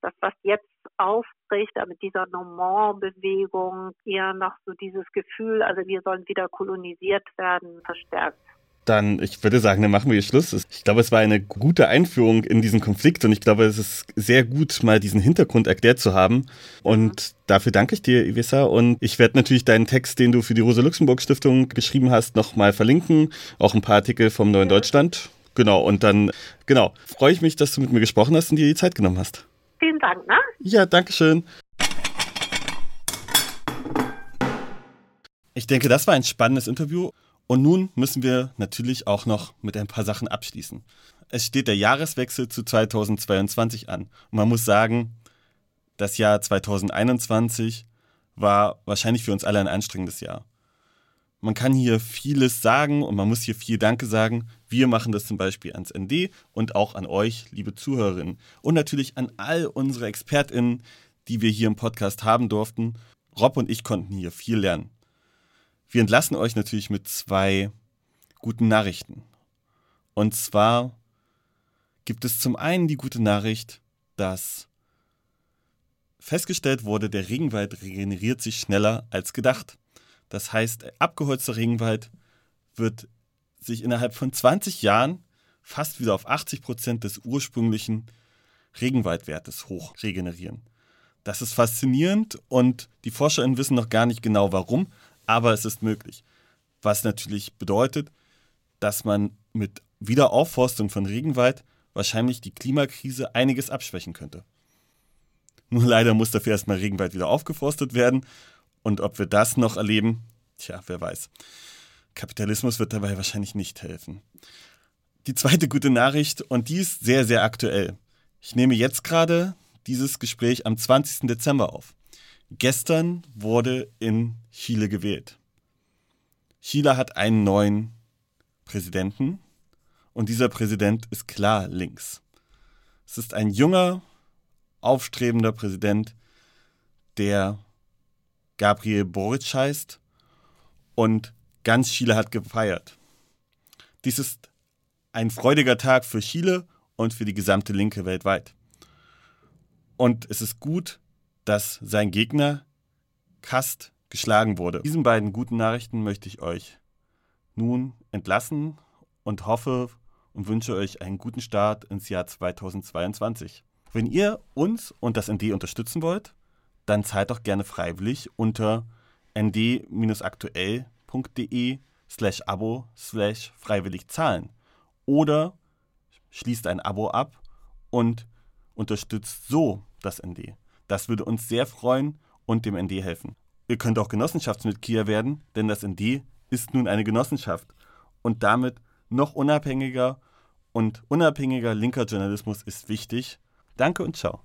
das, was jetzt aufbricht, mit dieser Normand-Bewegung eher noch so dieses Gefühl, also wir sollen wieder kolonisiert werden, verstärkt. Dann, ich würde sagen, dann machen wir Schluss. Ich glaube, es war eine gute Einführung in diesen Konflikt und ich glaube, es ist sehr gut, mal diesen Hintergrund erklärt zu haben. Und dafür danke ich dir, Ivissa. Und ich werde natürlich deinen Text, den du für die Rosa-Luxemburg-Stiftung geschrieben hast, nochmal verlinken. Auch ein paar Artikel vom Neuen ja. Deutschland. Genau. Und dann, genau, freue ich mich, dass du mit mir gesprochen hast und dir die Zeit genommen hast. Vielen Dank. Ne? Ja, danke schön. Ich denke, das war ein spannendes Interview. Und nun müssen wir natürlich auch noch mit ein paar Sachen abschließen. Es steht der Jahreswechsel zu 2022 an. Und man muss sagen, das Jahr 2021 war wahrscheinlich für uns alle ein anstrengendes Jahr. Man kann hier vieles sagen und man muss hier viel Danke sagen. Wir machen das zum Beispiel ans ND und auch an euch, liebe Zuhörerinnen. Und natürlich an all unsere ExpertInnen, die wir hier im Podcast haben durften. Rob und ich konnten hier viel lernen. Wir entlassen euch natürlich mit zwei guten Nachrichten. Und zwar gibt es zum einen die gute Nachricht, dass festgestellt wurde, der Regenwald regeneriert sich schneller als gedacht. Das heißt, abgeholzter Regenwald wird sich innerhalb von 20 Jahren fast wieder auf 80 Prozent des ursprünglichen Regenwaldwertes hoch regenerieren. Das ist faszinierend und die ForscherInnen wissen noch gar nicht genau warum, aber es ist möglich. Was natürlich bedeutet, dass man mit Wiederaufforstung von Regenwald wahrscheinlich die Klimakrise einiges abschwächen könnte. Nur leider muss dafür erstmal Regenwald wieder aufgeforstet werden und ob wir das noch erleben, tja, wer weiß. Kapitalismus wird dabei wahrscheinlich nicht helfen. Die zweite gute Nachricht, und die ist sehr, sehr aktuell. Ich nehme jetzt gerade dieses Gespräch am 20. Dezember auf. Gestern wurde in Chile gewählt. Chile hat einen neuen Präsidenten und dieser Präsident ist klar links. Es ist ein junger, aufstrebender Präsident, der Gabriel Boric heißt und ganz Chile hat gefeiert. Dies ist ein freudiger Tag für Chile und für die gesamte Linke weltweit. Und es ist gut, dass sein Gegner Kast geschlagen wurde. Diesen beiden guten Nachrichten möchte ich euch nun entlassen und hoffe und wünsche euch einen guten Start ins Jahr 2022. Wenn ihr uns und das ND unterstützen wollt, dann zahlt doch gerne freiwillig unter nd-aktuell.de slash abo slash freiwillig zahlen oder schließt ein Abo ab und unterstützt so das ND. Das würde uns sehr freuen und dem ND helfen. Ihr könnt auch Genossenschaftsmitglieder werden, denn das ND ist nun eine Genossenschaft und damit noch unabhängiger und unabhängiger linker Journalismus ist wichtig. Danke und ciao.